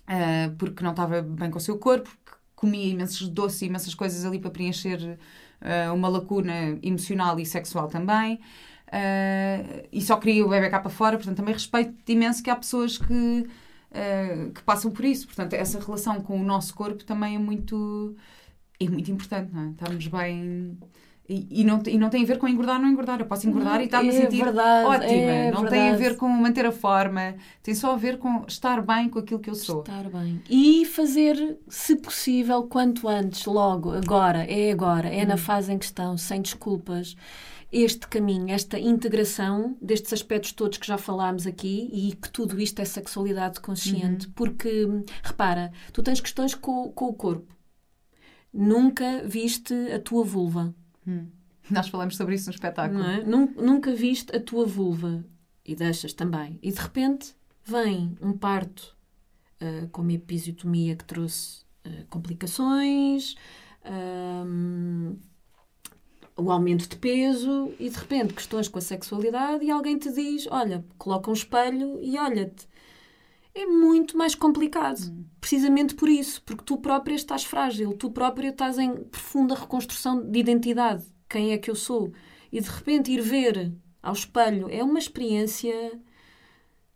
Ah, porque não estava bem com o seu corpo, comia imensos doces imensas coisas ali para preencher ah, uma lacuna emocional e sexual também. Ah, e só queria o bebê cá para fora, portanto também respeito imenso que há pessoas que, ah, que passam por isso. Portanto, essa relação com o nosso corpo também é muito, é muito importante, não é? Estarmos bem. E, e não, e não tem a ver com engordar ou não engordar. Eu posso engordar Não, e estar-me a é sentir verdade, ótima. é não tem a verdade. ver com manter a forma. Tem só a ver com estar bem com aquilo que eu sou. Estar bem. E fazer, se possível, quanto antes, logo, agora, é agora, é Hum. na fase em questão, sem desculpas, este caminho, esta integração destes aspectos todos que já falámos aqui e que tudo isto é sexualidade consciente. Uhum. Porque, repara, tu tens questões com, com o corpo. Nunca viste a tua vulva. Nós falamos sobre isso no espetáculo. É? Nun- Nunca viste a tua vulva e deixas também. E de repente vem um parto ah, com uma episiotomia que trouxe ah, complicações, ahm, o aumento de peso e de repente questões com a sexualidade e alguém te diz: Olha, coloca um espelho e olha-te. É muito mais complicado. Precisamente por isso, porque tu própria estás frágil, tu própria estás em profunda reconstrução de identidade. Quem é que eu sou? E de repente ir ver ao espelho é uma experiência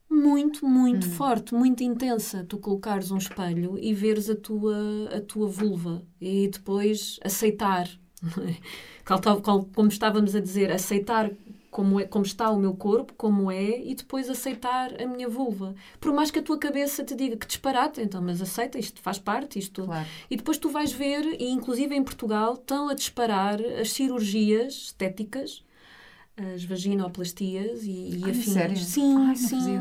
muito, muito forte, muito intensa. Tu colocares um espelho e veres a tua, a tua vulva e depois aceitar. Como estávamos a dizer, aceitar como, é, como está o meu corpo, como é, e depois aceitar a minha vulva. Por mais que a tua cabeça te diga que disparate, então, mas aceita, isto faz parte, isto. Claro. E depois tu vais ver, e inclusive em Portugal, estão a disparar as cirurgias estéticas as vaginoplastias e, e Ai, afins. sério? Sim, Ai, sim.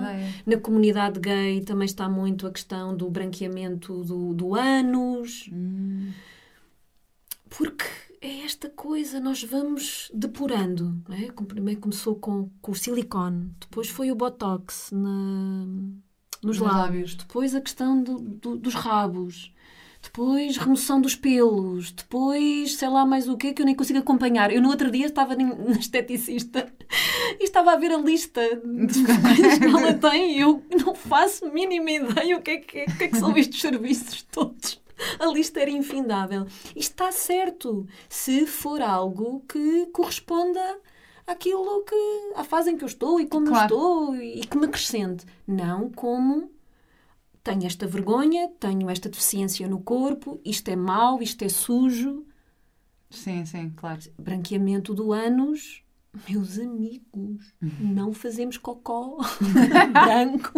Na comunidade gay também está muito a questão do branqueamento do, do ânus. Hum. Porque é esta coisa, nós vamos depurando. Não é? Como Primeiro começou com, com o silicone, depois foi o botox na, nos lábios, lábios. depois a questão do- do- dos rabos, depois remoção dos pelos, depois sei lá mais o quê que eu nem consigo acompanhar. Eu no outro dia estava na esteticista e estava a ver a lista de coisas que ela tem e eu não faço mínima ideia o que é que, é- o que, é que são estes serviços todos. A lista era infindável. E está certo se for algo que corresponda àquilo que. à fase em que eu estou e como Claro. eu estou e que me acrescente. Não como tenho esta vergonha, tenho esta deficiência no corpo, isto é mau, isto é sujo. Sim, sim, claro. Branqueamento do ânus. Meus amigos, não fazemos cocó branco.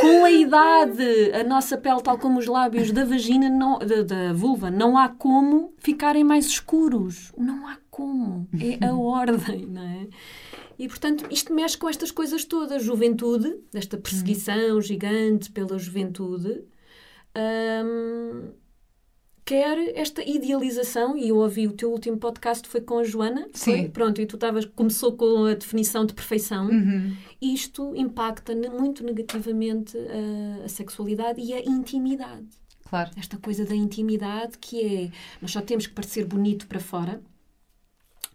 Com a idade, a nossa pele, tal como os lábios da vagina, não, da, da vulva, não há como ficarem mais escuros. Não há como. É a ordem, não é? E, portanto, isto mexe com estas coisas todas. Juventude, desta perseguição gigante pela juventude. hum, quer esta idealização, e eu ouvi o teu último podcast foi com a Joana, foi? Sim. Pronto, e tu estavas, começou com a definição de perfeição. Uhum. Isto impacta muito negativamente a, a sexualidade e a intimidade. Claro. Esta coisa da intimidade que é, nós só temos que parecer bonito para fora,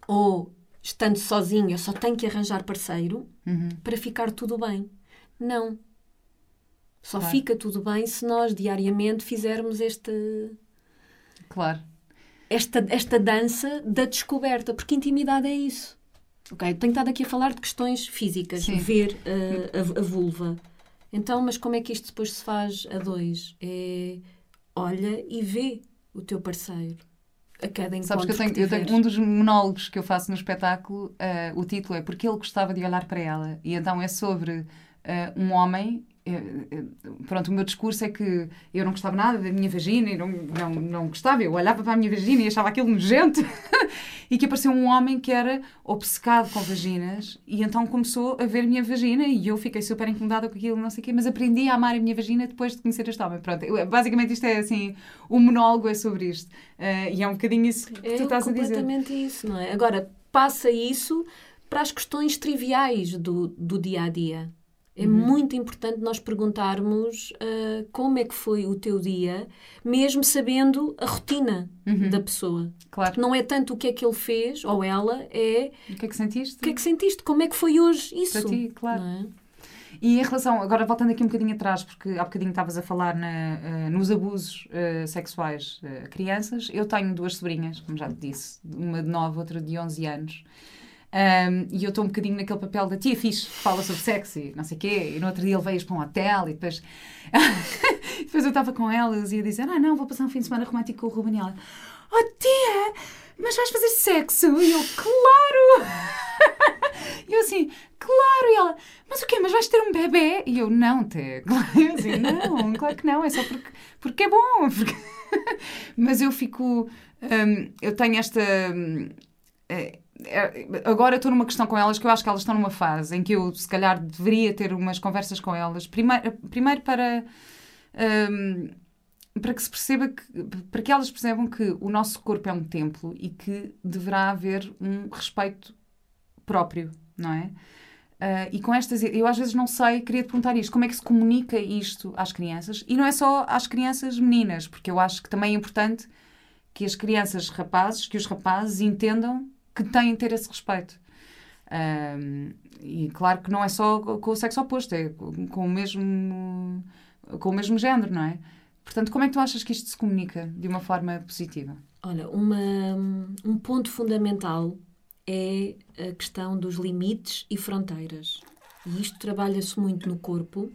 ou estando sozinho, eu só tenho que arranjar parceiro Uhum. para ficar tudo bem. Não. Só Claro. fica tudo bem se nós diariamente fizermos este, Claro. esta, esta dança da descoberta, porque intimidade é isso. Ok, tenho estado aqui a falar de questões físicas, Sim. ver uh, a, a vulva. Então, mas como é que isto depois se faz a dois? É olha e vê o teu parceiro a cada encontro Sabes que eu tenho, eu tenho um dos monólogos que eu faço no espetáculo, eh, o título é Porque ele gostava de olhar para ela. E então é sobre eh, um homem. Eh, eh, pronto, o meu discurso é que eu não gostava nada da minha vagina e não, não, não gostava. Eu olhava para a minha vagina e achava aquilo nojento. e que apareceu um homem que era obcecado com vaginas e então começou a ver a minha vagina e eu fiquei super incomodada com aquilo, não sei o quê, mas aprendi a amar a minha vagina depois de conhecer este homem. Pronto, basicamente isto é assim, o monólogo é sobre isto. Eh, e é um bocadinho isso que É tu estás a dizer. completamente isso, não é? Agora, passa isso para as questões triviais do, do dia a dia. É Uhum. muito importante nós perguntarmos ah, como é que foi o teu dia, mesmo sabendo a rotina Uhum. da pessoa. Claro. Não é tanto o que é que ele fez ou ela, é O que é que sentiste? o que é que sentiste, como é que foi hoje isso. Para ti, claro. é? E em relação, agora voltando aqui um bocadinho atrás, porque há bocadinho estavas a falar na, eh, nos abusos eh, sexuais a crianças, eu tenho duas sobrinhas, como já te disse, uma de 9, outra de 11 anos. Ahm, e eu estou um bocadinho naquele papel da tia fixe, que fala sobre sexo e não sei o quê, e no outro dia ele veio para um hotel e depois... depois eu estava com elas e ia dizer, ah não, vou passar um fim de semana romântico com o Ruben e ela, oh tia, mas vais fazer sexo? E eu, claro! E eu assim, claro, e ela, mas o quê? Mas vais ter um bebê? E eu, não, Té, claro, assim, não, claro que não, é só porque, porque é bom. porque- Mas eu fico, hum, eu tenho esta. é, é, agora estou numa questão com elas que eu acho que elas estão numa fase em que eu, se calhar, deveria ter umas conversas com elas. Primeiro, primeiro para. hum, para que se perceba que, para que elas percebam que o nosso corpo é um templo e que deverá haver um respeito próprio, não é? Ah, e com estas, eu às vezes não sei, queria te perguntar isto, como é que se comunica isto às crianças? E não é só às crianças meninas, porque eu acho que também é importante que as crianças rapazes, que os rapazes entendam que têm ter esse respeito. Ah, e claro que não é só com o sexo oposto, é com o mesmo, com o mesmo género, não é? Portanto, como é que tu achas que isto se comunica de uma forma positiva? Olha, uma, um ponto fundamental é a questão dos limites e fronteiras. E isto trabalha-se muito no corpo,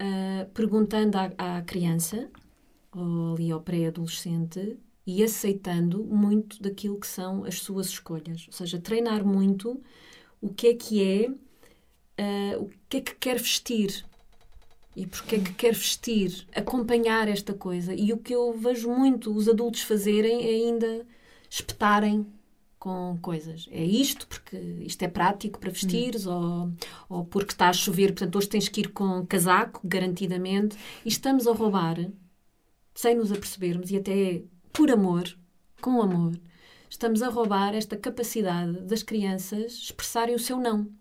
ah, perguntando à, à criança, ou ali ao pré-adolescente, e aceitando muito daquilo que são as suas escolhas. Ou seja, treinar muito o que é que é, ah, o que é que quer vestir, e porque é que quer vestir, acompanhar esta coisa. E o que eu vejo muito os adultos fazerem é ainda espetarem com coisas. É isto, porque isto é prático para vestires, ou, ou porque está a chover, portanto hoje tens que ir com casaco, garantidamente, e estamos a roubar, sem nos apercebermos, e até por amor, com amor, estamos a roubar esta capacidade das crianças expressarem o seu não.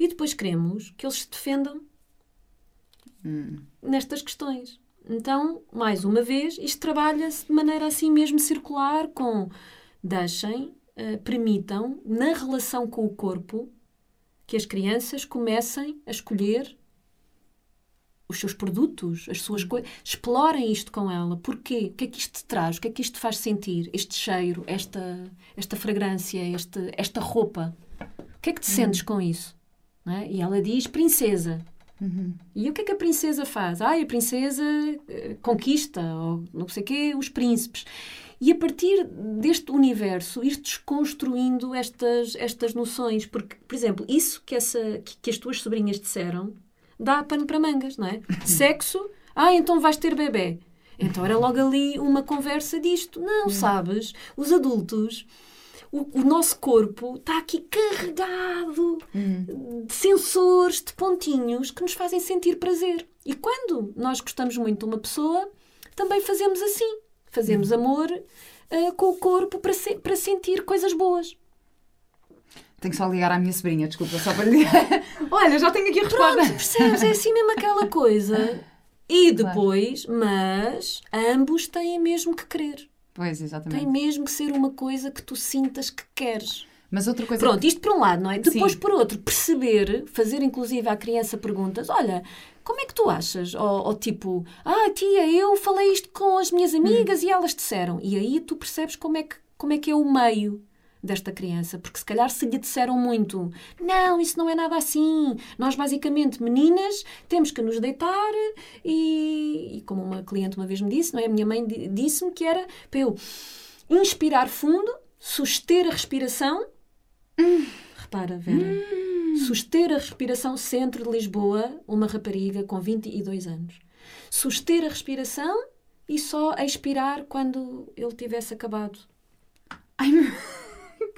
E depois queremos que eles se defendam nestas questões. Então, mais uma vez, isto trabalha-se de maneira assim mesmo circular, com deixem, uh, permitam, na relação com o corpo, que as crianças comecem a escolher os seus produtos, as suas coisas. Explorem isto com ela. Porquê? O que é que isto te traz? O que é que isto te faz sentir? Este cheiro, esta, esta fragrância, este, esta roupa. O que é que te sentes com isso? É? E ela diz princesa. Uhum. E o que é que a princesa faz? Ah, a princesa eh, conquista, ou não sei o quê, os príncipes. E a partir deste universo, ir desconstruindo estas, estas noções. Porque, por exemplo, isso que, essa, que, que as tuas sobrinhas disseram dá pano para mangas, não é? Sexo, ah, então vais ter bebê. Então era logo ali uma conversa disto. Não, sabes? Os adultos o, o, nosso corpo está aqui carregado de sensores, de pontinhos que nos fazem sentir prazer. E quando nós gostamos muito de uma pessoa, também fazemos assim. Fazemos amor uh, com o corpo para, se, para sentir coisas boas. Tenho só ligar à minha sobrinha, desculpa, só para lhe. Olha, já tenho aqui a resposta. Pronto, percebes? É assim mesmo aquela coisa. E depois, claro. mas ambos têm mesmo que querer. Pois, exatamente. Tem mesmo que ser uma coisa que tu sintas que queres. Mas outra coisa. Pronto, isto por um lado, não é? Depois, Sim. por outro, perceber, fazer inclusive à criança perguntas: olha, como é que tu achas? Ou, ou tipo, ah, tia, eu falei isto com as minhas amigas hum. e elas disseram. E aí tu percebes como é que, como é, que é o meio desta criança, porque se calhar se lhe disseram muito, não, isso não é nada assim, nós basicamente, meninas, temos que nos deitar e, e como uma cliente uma vez me disse, não é? A minha mãe disse-me que era para eu inspirar fundo, suster a respiração. Hum. Repara, Vera. Hum. Suster a respiração, centro de Lisboa, uma rapariga com 22 anos. Suster a respiração e só expirar quando ele tivesse acabado. Ai, meu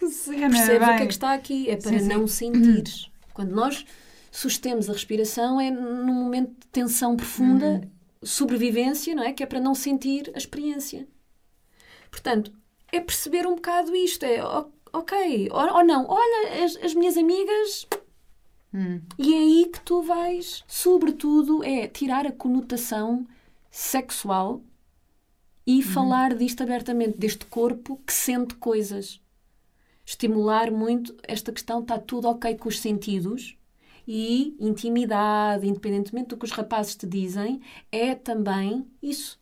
que cena! Percebes o que é que está aqui? É para sim, não sim. sentires. Quando nós sustemos a respiração, é num momento de tensão profunda, uhum. sobrevivência, não é? Que é para não sentir a experiência. Portanto, é perceber um bocado isto. É ok, ou, ou não, olha, as, as minhas amigas. Hum. E é aí que tu vais, sobretudo, é tirar a conotação sexual e uhum. falar disto abertamente, deste corpo que sente coisas estimular muito esta questão, está tudo ok com os sentidos e intimidade, independentemente do que os rapazes te dizem, é também isso.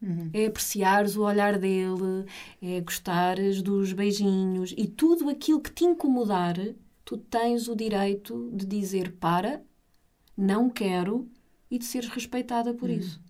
Uhum. É apreciares o olhar dele, é gostares dos beijinhos e tudo aquilo que te incomodar, tu tens o direito de dizer para, não quero e de seres respeitada por uhum. isso.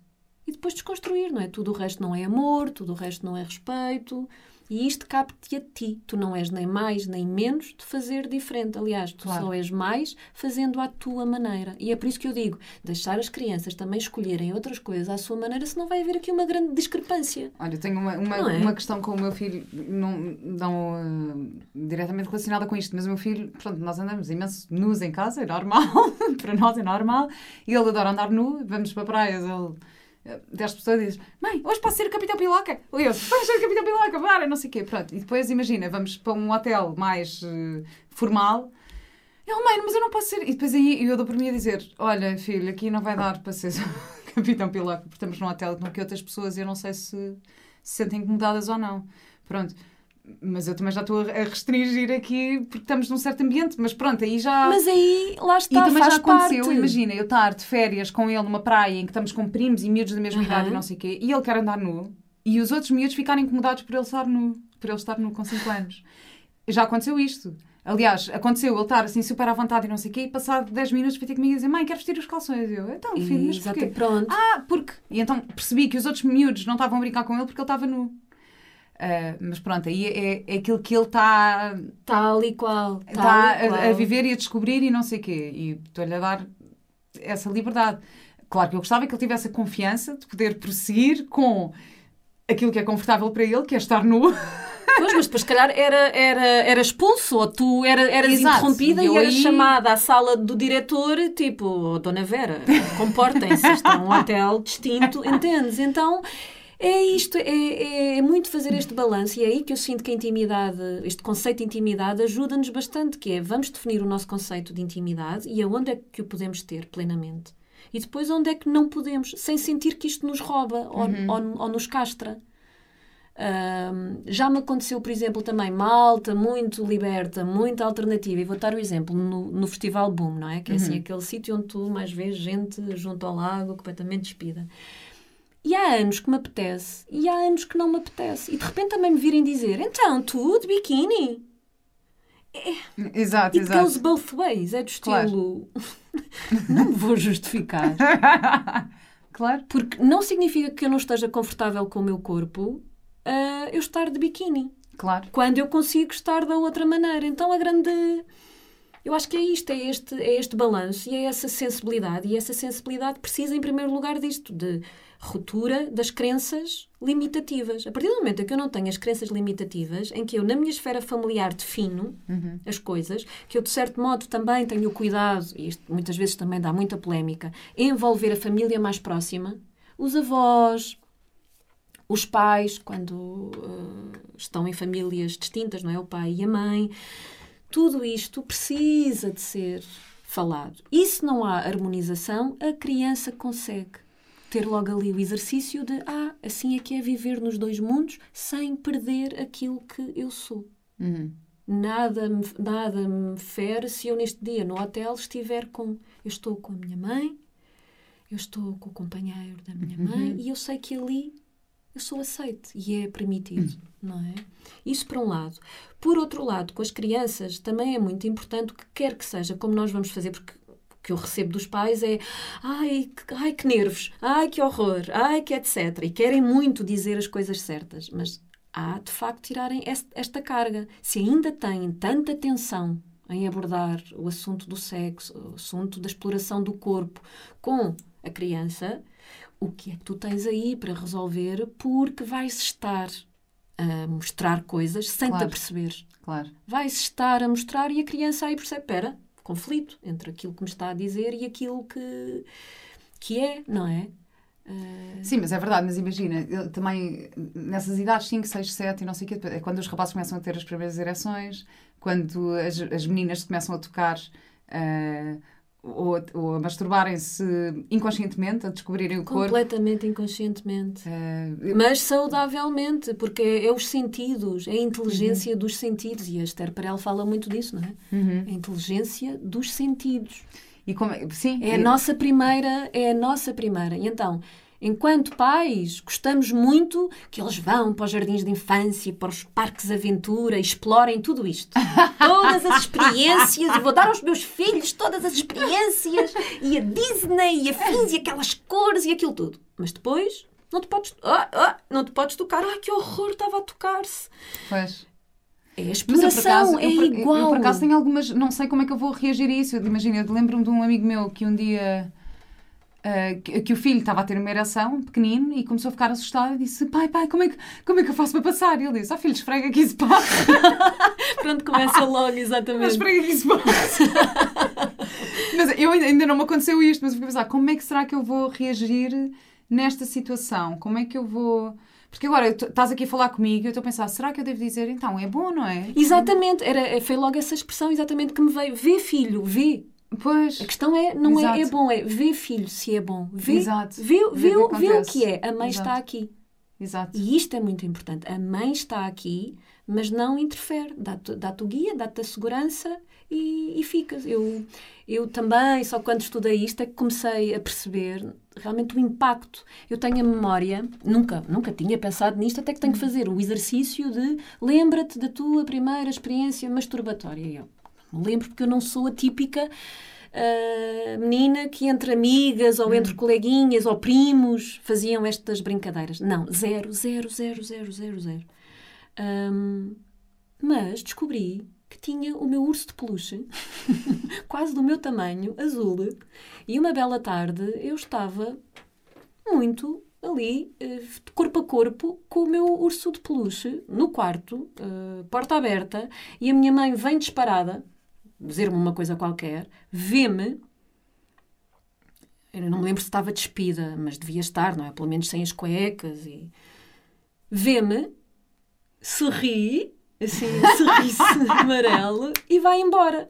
E depois desconstruir, não é? Tudo o resto não é amor, tudo o resto não é respeito. E isto cabe-te a ti. Tu não és nem mais nem menos de fazer diferente. Aliás, tu claro. só és mais fazendo à tua maneira. E é por isso que eu digo: deixar as crianças também escolherem outras coisas à sua maneira, senão vai haver aqui uma grande discrepância. Olha, eu tenho uma, uma, é? uma questão com o meu filho, não, não uh, diretamente relacionada com isto, mas o meu filho, pronto, nós andamos imenso nus em casa, é normal, para nós é normal, e ele adora andar nu, vamos para praias, ele 10 pessoas dizem Mãe, hoje posso ser o Capitão Piloca? Ou eu, vais ser o Capitão Piloca, para, não sei o quê. Pronto. E depois, imagina, vamos para um hotel mais uh, formal. Ele, mãe, mas eu não posso ser. E depois aí eu dou por mim a dizer: Olha, filho, aqui não vai dar para ser Capitão Piloca, porque estamos num hotel com que outras pessoas e eu não sei se se sentem incomodadas ou não. Pronto mas eu também já estou a restringir aqui porque estamos num certo ambiente, mas pronto, aí já. Mas aí, lá está, E também já aconteceu, parte. imagina, eu estar de férias com ele numa praia em que estamos com primos e miúdos da mesma uhum. idade e não sei o quê, e ele quer andar nu, e os outros miúdos ficarem incomodados por ele estar nu, por ele estar nu com 5 anos. Já aconteceu isto. Aliás, aconteceu ele estar assim super à vontade e não sei o quê, e passado 10 minutos foi ter comigo e dizer: Mãe, quero vestir os calções. Eu, então, filho, mas porquê? Pronto. Ah, porque. E então percebi que os outros miúdos não estavam a brincar com ele porque ele estava nu. Uh, mas pronto, aí é, é aquilo que ele está. Está ali qual. Está tá a, a, viver e a descobrir e não sei o quê. E estou-lhe a dar essa liberdade. Claro que eu gostava que ele tivesse a confiança de poder prosseguir com aquilo que é confortável para ele, que é estar nu. Pois, mas depois, se calhar, era, era, era expulso, ou tu era, eras Exato. interrompida E e, eu eras aí- chamada à sala do diretor, tipo, "Oh, Dona Vera, comportem-se, isto é um hotel distinto, entendes? Então, é isto, é, é, muito fazer este balanço, e é aí que eu sinto que a intimidade, este conceito de intimidade, ajuda-nos bastante, que é, vamos definir o nosso conceito de intimidade e aonde é que o podemos ter plenamente. E depois onde é que não podemos, sem sentir que isto nos rouba ou, ou, ou nos castra. Ahm, já me aconteceu, por exemplo, também malta muito liberta, muito alternativa. E vou dar o exemplo no, no Festival Boom, não é? Que é assim aquele sítio onde tu mais vês gente junto ao lago, completamente despida. E há anos que me apetece e há anos que não me apetece. E de repente também me virem dizer: então, tu de biquíni? Exato, It exato. goes both ways. É do Claro. estilo. não me vou justificar. claro. Porque não significa que eu não esteja confortável com o meu corpo ah, eu estar de biquíni. Claro. quando eu consigo estar da outra maneira. Então a grande. Eu acho que é isto, é este, é este balanço e é essa sensibilidade. E essa sensibilidade precisa, em primeiro lugar, disto, de ruptura das crenças limitativas. A partir do momento em que eu não tenho as crenças limitativas, em que eu, na minha esfera familiar, defino as coisas, que eu, de certo modo, também tenho o cuidado, e isto muitas vezes também dá muita polémica, envolver a família mais próxima, os avós, os pais, quando eh, estão em famílias distintas, não é? O pai e a mãe. Tudo isto precisa de ser falado. E se não há harmonização, a criança consegue ter logo ali o exercício de ah, assim é que é viver nos dois mundos sem perder aquilo que eu sou. Uhum. Nada, me- nada me fere se eu neste dia no hotel estiver com. Eu estou com a minha mãe, eu estou com o companheiro da minha mãe e eu sei que ali eu sou aceite e é permitido, não é? Isso por um lado. Por outro lado, com as crianças também é muito importante o que quer que seja, como nós vamos fazer, porque que eu recebo dos pais é ai que, ai, que nervos, ai, que horror, ai, que etc. E querem muito dizer as coisas certas, mas há de facto tirarem es- esta carga. Se ainda têm tanta tensão em abordar o assunto do sexo, o assunto da exploração do corpo com a criança, o que é que tu tens aí para resolver? Porque vais estar a mostrar coisas sem te Claro. aperceber. Claro. Vais estar a mostrar e a criança aí percebe, espera, conflito entre aquilo que me está a dizer e aquilo que, que é, não é? Ah, Sim, mas é verdade, mas imagina, eu também nessas idades 5, 6, 7 e não sei o quê, é quando os rapazes começam a ter as primeiras ereções, quando as, as meninas começam a tocar ah, ou, ou a masturbarem-se inconscientemente, a descobrirem o corpo. completamente inconscientemente. ah, Mas saudavelmente, porque é, é os sentidos, é a inteligência dos sentidos. E a Esther Perel fala muito disso, não é? A inteligência dos sentidos. e como, sim, É a nossa primeira, é a nossa primeira. E então, enquanto pais, gostamos muito que eles vão para os jardins de infância, para os parques de aventura, explorem tudo isto. Todas as experiências, e vou dar aos meus filhos todas as experiências, e a Disney, e afins, e aquelas cores, e aquilo tudo. Mas depois, não te podes, ah, ah, não te podes tocar. Ai, que horror, estava a tocar-se. Pois. É a eu, exploração, acaso, é eu, por- eu, igual. por acaso tenho algumas. Não sei como é que eu vou reagir a isso. Eu, Imagina, eu lembro-me de um amigo meu que um dia. Ah, que, que o filho estava a ter uma ereção, pequenino, e começou a ficar assustado e disse: Pai, pai, como é que, como é que eu faço para passar? E ele disse: Ah, filho, esfrega que isso passa. Pronto, começa logo, Mas exatamente. esfrega que isso passa. mas eu ainda, não me aconteceu isto, mas eu fiquei a pensar: como é que será que eu vou reagir nesta situação? Como é que eu vou. Porque agora estás aqui a falar comigo e eu estou a pensar: será que eu devo dizer então? É bom, não é? Exatamente, era, foi logo essa expressão exatamente que me veio. Vê filho, vê. Pois. A questão é, não é, é bom, é vê filho se é bom. Vê, Exato. vê, Vê vê, o que vê o que é. A mãe Exato. está aqui. Exato. E isto é muito importante. A mãe está aqui, mas não interfere. Dá-te dá o guia, dá-te a segurança e, e ficas. Eu, eu também, só quando estudei isto, é que comecei a perceber realmente o impacto. Eu tenho a memória, nunca, nunca tinha pensado nisto, até que tenho que fazer o exercício de lembra-te da tua primeira experiência masturbatória. Eu lembro porque eu não sou a típica ah, menina que entre amigas ou entre coleguinhas ou primos faziam estas brincadeiras. Não, zero, zero, zero, zero, zero, zero. Ahm, mas descobri que tinha o meu urso de peluche, quase do meu tamanho, azul, e uma bela tarde eu estava muito ali, eh, corpo a corpo, com o meu urso de peluche, no quarto, eh, porta aberta, e a minha mãe vem disparada, dizer-me uma coisa qualquer, vê-me. Eu não me lembro se estava despida, mas devia estar, não é? Pelo menos sem as cuecas e. Vê-me, sorri, assim, sorriso amarelo, e vai embora.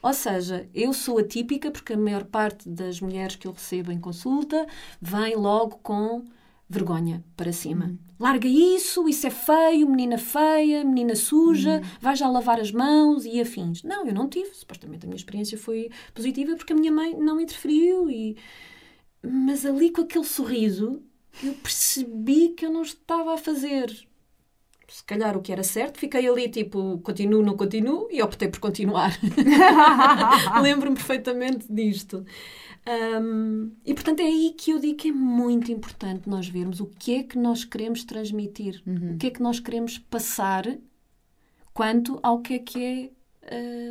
Ou seja, eu sou atípica porque a maior parte das mulheres que eu recebo em consulta vem logo com vergonha para cima. Uhum. Larga isso, isso é feio, menina feia, menina suja, vai já lavar as mãos e afins. Não, eu não tive. Supostamente a minha experiência foi positiva porque a minha mãe não interferiu e... Mas ali com aquele sorriso eu percebi que eu não estava a fazer se calhar o que era certo, fiquei ali tipo, continuo, não continuo, e optei por continuar. Lembro-me perfeitamente disto. Um, e portanto é aí que eu digo que é muito importante nós vermos o que é que nós queremos transmitir, Uhum. o que é que nós queremos passar quanto ao que é que é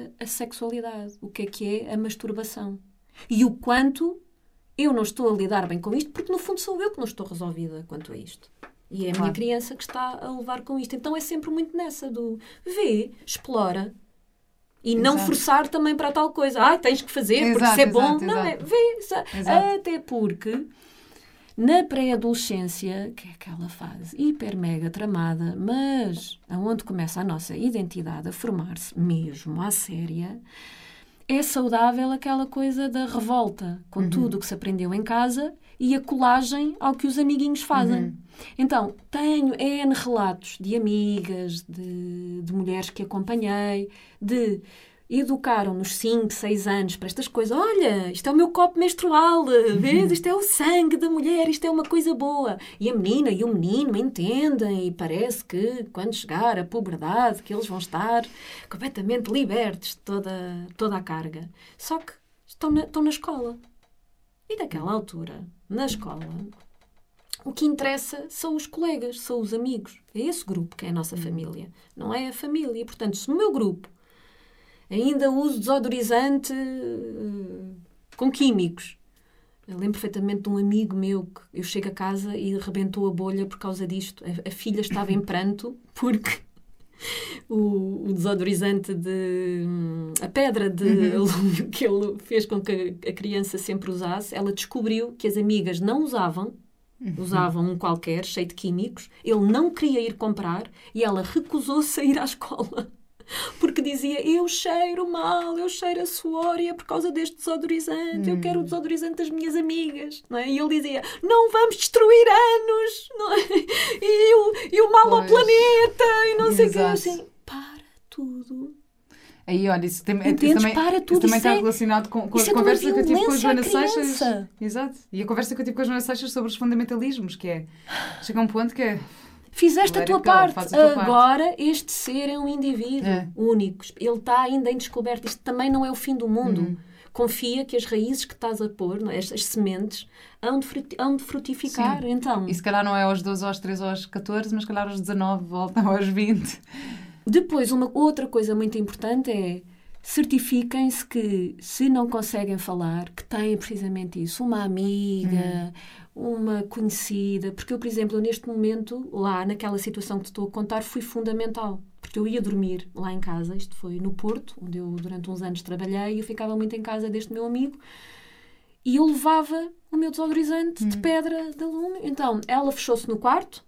uh, a sexualidade, o que é que é a masturbação. E o quanto eu não estou a lidar bem com isto, porque no fundo sou eu que não estou resolvida quanto a isto. E é a minha Claro. criança que está a levar com isto. Então é sempre muito nessa do vê, explora. E não Exato. forçar também para tal coisa. Ah, tens que fazer porque Exato, isso é bom. não é? Vê. Exato. Até porque na pré-adolescência, que é aquela fase hiper mega tramada, mas aonde começa a nossa identidade a formar-se mesmo à séria, é saudável aquela coisa da revolta com tudo o que se aprendeu em casa e a colagem ao que os amiguinhos fazem. Então, tenho N relatos de amigas, de, de mulheres que acompanhei, de educaram nos 5, 6 anos para estas coisas. Olha, isto é o meu copo menstrual, vês? Isto é o sangue da mulher, isto é uma coisa boa. E a menina e o menino entendem e parece que quando chegar a puberdade que eles vão estar completamente libertos de toda, toda a carga. Só que estão na, estão na escola. E naquela altura, na escola, o que interessa são os colegas, são os amigos. É esse grupo que é a nossa família. Não é a família. Portanto, se no meu grupo ainda uso desodorizante eh, com químicos. Eu lembro perfeitamente de um amigo meu que eu chego a casa e rebentou a bolha por causa disto. A filha estava em pranto porque o, o desodorizante de. hum, a pedra de alumínio que ele fez com que a criança sempre usasse, ela descobriu que as amigas não usavam. Usavam um qualquer, cheio de químicos. Ele não queria ir comprar e ela recusou-se a ir à escola. Porque dizia, eu cheiro mal, eu cheiro a suor e é por causa deste desodorizante, eu quero o desodorizante das minhas amigas, não é? E ele dizia, não vamos destruir anos, não é? E o, e o mal ao Pois. planeta, e não sei o que. Exato. assim, para tudo. Aí, olha, isso, tem, isso Entendes? também, Para isso tudo, também isso está é- relacionado com, com isso a é conversa que eu tive com a Joana Seixas. Exato. E a conversa que eu tive com a Joana Seixas sobre os fundamentalismos, que é. Chega a um ponto que é. Fizeste a tua parte. tua parte. Agora este ser é um indivíduo É. único. Ele está ainda em descoberta. Isto também não é o fim do mundo. Uhum. Confia que as raízes que estás a pôr, não é? as, as sementes, hão de, fruti- hão de frutificar. Sim. Então, E se calhar não é aos 12, aos 13, aos 14, mas se calhar aos 19 voltam aos 20. Depois, uma outra coisa muito importante é certifiquem-se que, se não conseguem falar, que têm precisamente isso. Uma amiga, uma conhecida. Porque eu, por exemplo, neste momento, lá naquela situação que te estou a contar, fui fundamental. Porque eu ia dormir lá em casa, isto foi no Porto, onde eu durante uns anos trabalhei, e eu ficava muito em casa deste meu amigo. E eu levava o meu desodorizante de pedra de lume. Então, ela fechou-se no quarto,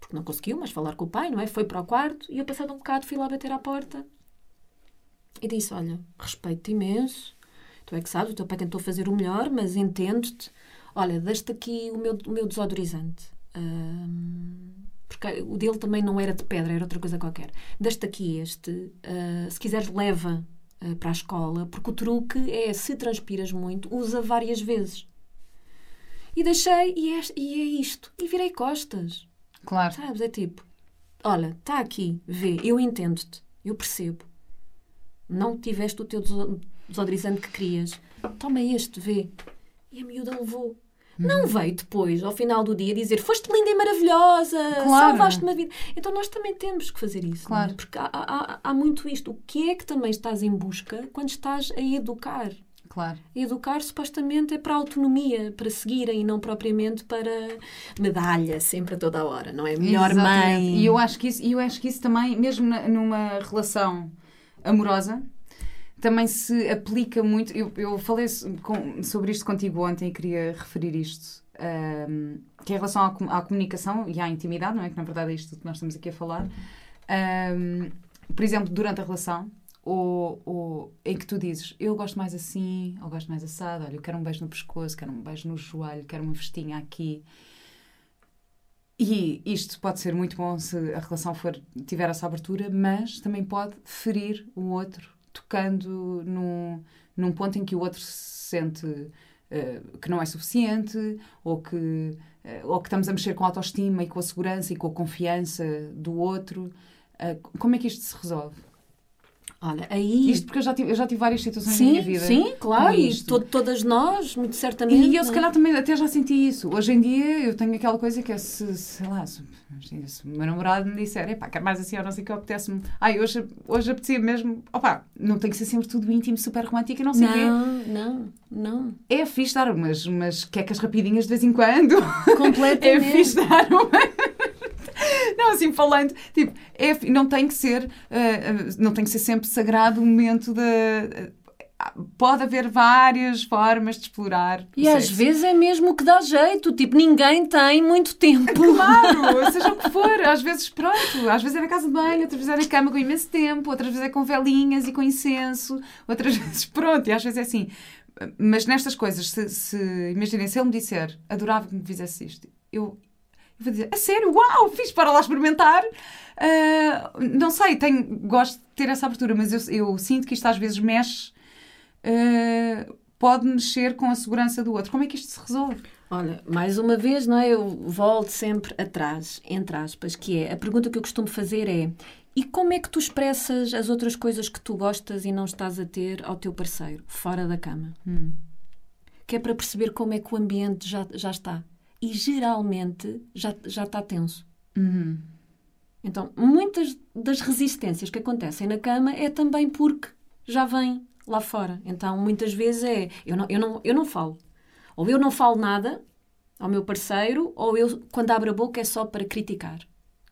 porque não conseguiu mais falar com o pai, não é? Foi para o quarto e eu, passado um bocado, fui lá bater à porta e disse: Olha, respeito-te imenso, tu é que sabes, o teu pai tentou fazer o melhor, mas entendo-te. Olha, deixa-te aqui o meu, o meu desodorizante. Ahm, porque o dele também não era de pedra, era outra coisa qualquer. Deixa-te aqui este. ah, se quiseres, leva ah, para a escola, porque o truque é, se transpiras muito, usa várias vezes. E deixei, e é, e é isto. E virei costas. Claro. Sabes? É tipo, olha, está aqui, vê, eu entendo-te, eu percebo. Não tiveste o teu deso- desodorizante que querias. Toma este, vê. E a miúda levou. Não veio depois, ao final do dia, dizer foste linda e maravilhosa, Claro. salvaste-me a vida. Então nós também temos que fazer isso. é? Claro. Porque há, há- há muito isto. O que é que também estás em busca quando estás a educar? Claro. Educar supostamente é para a autonomia, para seguirem e não propriamente para medalha sempre a toda a hora, não é? Melhor Exatamente. mãe. E eu acho que isso, eu acho que isso também, mesmo na- numa relação amorosa, também se aplica muito. Eu, eu falei com- sobre isto contigo ontem e queria referir isto. ahm, que é em relação à, à comunicação e à intimidade, não é? Que na verdade é isto que nós estamos aqui a falar. Ahm, por exemplo, durante a relação, ou, ou em que tu dizes eu gosto mais assim, ou gosto mais assado, olha, eu quero um beijo no pescoço, quero um beijo no joelho, quero uma vestinha aqui. E isto pode ser muito bom se a relação for, tiver essa abertura, mas também pode ferir o outro, tocando num, num ponto em que o outro se sente eh, que não é suficiente, ou que, eh, ou que estamos a mexer com a autoestima e com a segurança e com a confiança do outro. Eh, como é que isto se resolve? Olha, aí. Isto porque eu já tive, eu já tive várias situações na minha sim, vida. sim, claro, e to- todas nós, muito certamente. E eu, se é? calhar, também até já senti isso. Hoje em dia, eu tenho aquela coisa que é se, sei lá, se, se o meu namorado me disser, epá, quero mais assim, ou não sei o que, apetece-me. Ai, hoje, hoje apetecia mesmo. Opá, não tem que ser sempre tudo íntimo, super romântico e não sei o quê. Não, não, não. É fixe dar umas, umas quecas rapidinhas de vez em quando. Completamente. É fixe dar uma. Não, assim, falando, tipo, é, não tem que ser, ah, não tem que ser sempre sagrado o momento da. ah, pode haver várias formas de explorar. E às sexo. vezes é mesmo o que dá jeito, tipo, ninguém tem muito tempo. Claro, seja o que for, às vezes pronto, às vezes é na casa de banho, outras vezes é na cama com imenso tempo, outras vezes é com velinhas e com incenso, outras vezes pronto, e às vezes é assim. Mas nestas coisas, se, se imaginem, se ele me disser adorava que me fizesse isto, eu vou dizer, a sério, uau, fiz para lá experimentar. Ah, não sei, tenho, gosto de ter essa abertura, mas eu, eu sinto que isto às vezes mexe, ah, pode mexer com a segurança do outro. Como é que isto se resolve? Olha, mais uma vez, não é? Eu volto sempre atrás, entre aspas, que é a pergunta que eu costumo fazer é: e como é que tu expressas as outras coisas que tu gostas e não estás a ter ao teu parceiro, fora da cama? Que é para perceber como é que o ambiente já, já está. E geralmente já, já está tenso. Então, muitas das resistências que acontecem na cama é também porque já vem lá fora. Então, muitas vezes é eu não, eu não, eu não falo. Ou eu não falo nada ao meu parceiro, ou eu, quando abro a boca, é só para criticar.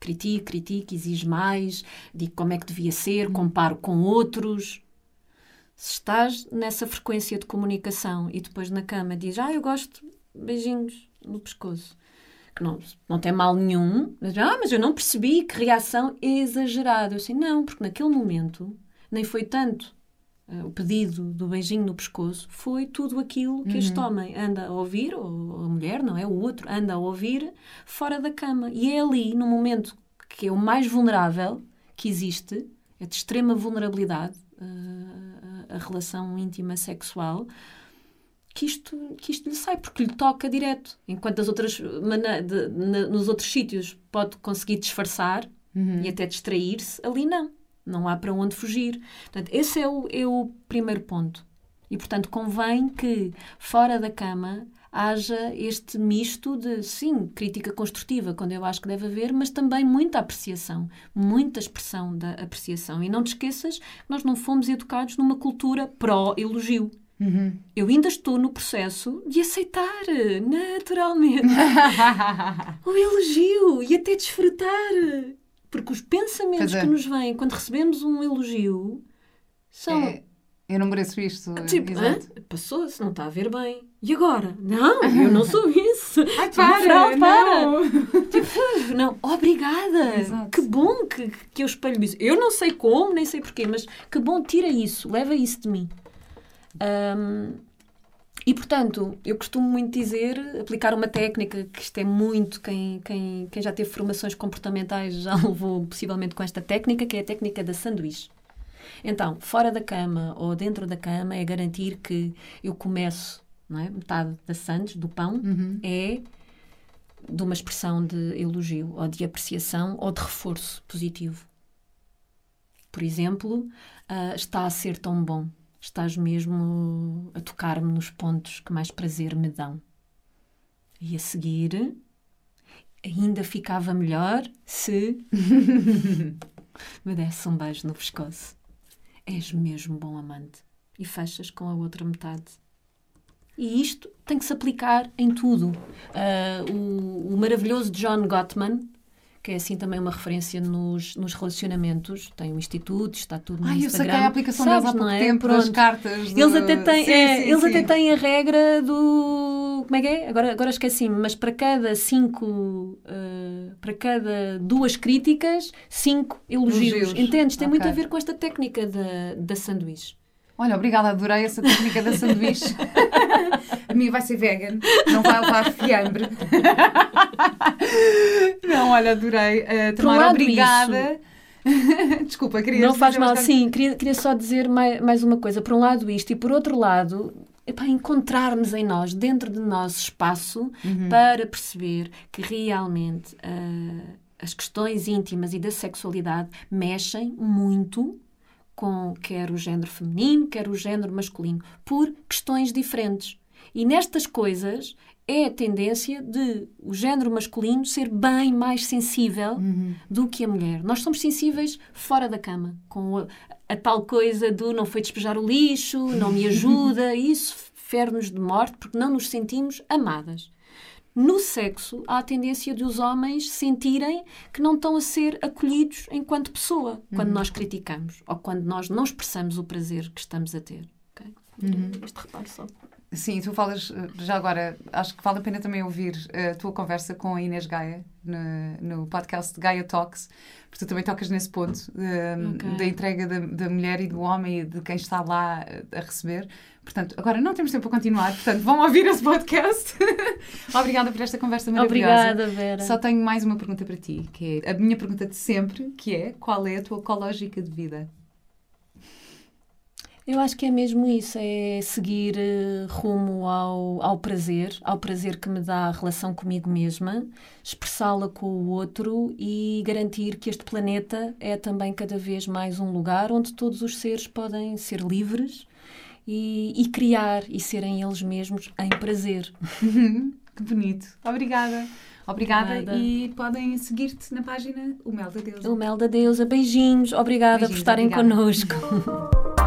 Critico, critico, exijo mais, digo como é que devia ser, comparo com outros. Se estás nessa frequência de comunicação e depois na cama dizes, ah, eu gosto beijinhos no pescoço, que não, não tem mal nenhum, mas, ah, mas eu não percebi que reação exagerada. Eu assim, não, porque naquele momento nem foi tanto eh, o pedido do beijinho no pescoço, foi tudo aquilo que este homem anda a ouvir, ou a mulher, não é? O outro anda a ouvir fora da cama. E é ali, no momento que é o mais vulnerável que existe, é de extrema vulnerabilidade, a, a relação íntima sexual, que isto, que isto lhe sai, porque lhe toca direto. Enquanto as outras, de- na- nos outros sítios pode conseguir disfarçar e até distrair-se, ali não. Não há para onde fugir. Portanto, esse é o, é o primeiro ponto. E, portanto, convém que fora da cama haja este misto de, sim, crítica construtiva, quando eu acho que deve haver, mas também muita apreciação, muita expressão da apreciação. E não te esqueças que nós não fomos educados numa cultura pró-elogio. Eu ainda estou no processo de aceitar naturalmente o elogio e até desfrutar. Porque os pensamentos é. que nos vêm quando recebemos um elogio são É, eu não mereço isto. tipo, exato. "Hã? passou-se, não está a ver bem. E agora? Não, eu não sou isso. Ai, uma fraude, para. não. Tipo, "Uf, não, obrigada. Exato. Que bom que, que eu espelho isso. Eu não sei como, nem sei porquê, mas que bom, tira isso, leva isso de mim. Ahm, e portanto, eu costumo muito dizer, aplicar uma técnica que isto é muito, quem, quem, quem já teve formações comportamentais já levou possivelmente com esta técnica, que é a técnica da sanduíche. Então, fora da cama ou dentro da cama é garantir que eu começo, não é? metade da sandes, do pão, é de uma expressão de elogio ou de apreciação ou de reforço positivo. Por exemplo, ah, está a ser tão bom. Estás mesmo a tocar-me nos pontos que mais prazer me dão. E a seguir, ainda ficava melhor se me desse um beijo no pescoço. És mesmo bom amante. e fechas com a outra metade. E isto tem que se aplicar em tudo. Uh, o, o, maravilhoso John Gottman, que é assim também uma referência nos, nos relacionamentos, tem um instituto, está tudo no Ai, Instagram. eu saquei a aplicação Sabes, deles há pouco é? tempo, das cartas. Do... Eles até têm, sim, é, sim, eles sim. até têm a regra do... Como é que é? Agora, agora esqueci-me, mas para cada cinco... Uh, para cada duas críticas, cinco elogios. elogios. Entendes? Tem okay. muito a ver com esta técnica da, da sanduíche. Olha, obrigada, adorei essa técnica da sanduíche. a minha vai ser vegan, não vai levar fiambre. não, olha, adorei. Uh, Tamara, obrigada. Desculpa, queria Não faz mal, sim, queria, queria só dizer mais, mais uma coisa. Por um lado, isto, e por outro lado, epá, encontrarmos em nós, dentro de nosso espaço, uhum. para perceber que realmente uh, as questões íntimas e da sexualidade mexem muito com quer o género feminino, quer o género masculino, por questões diferentes. E nestas coisas é a tendência de o género masculino ser bem mais sensível uhum. do que a mulher. Nós somos sensíveis fora da cama, com a, a tal coisa do não foi despejar o lixo, não me ajuda, isso fere-nos de morte porque não nos sentimos amadas. No sexo, há a tendência de os homens sentirem que não estão a ser acolhidos enquanto pessoa quando uhum. nós criticamos ou quando nós não expressamos o prazer que estamos a ter. Okay? Uhum. Este reparo só. Sim, tu falas, eh, já agora, acho que vale a pena também ouvir eh, a tua conversa com a Inês Gaia no, no podcast Gaia Talks, porque tu também tocas nesse ponto um, okay. da entrega da, da, mulher e do homem e de quem está lá a receber. Portanto, agora não temos tempo para continuar, portanto, vão ouvir esse podcast. Obrigada por esta conversa maravilhosa. Obrigada, Vera. Só tenho mais uma pergunta para ti, que é a minha pergunta de sempre, que é qual é a tua ecológica de vida? Eu acho que é mesmo isso, é seguir uh, rumo ao, ao prazer, ao prazer que me dá a relação comigo mesma, expressá-la com o outro e garantir que este planeta é também cada vez mais um lugar onde todos os seres podem ser livres e, e criar e serem eles mesmos em prazer. que bonito. Obrigada. Obrigada, Obrigada. e podem seguir-te na página O Mel da Deusa. O Mel da Deusa. Beijinhos. Obrigada Beijinhos, por estarem obrigada. connosco.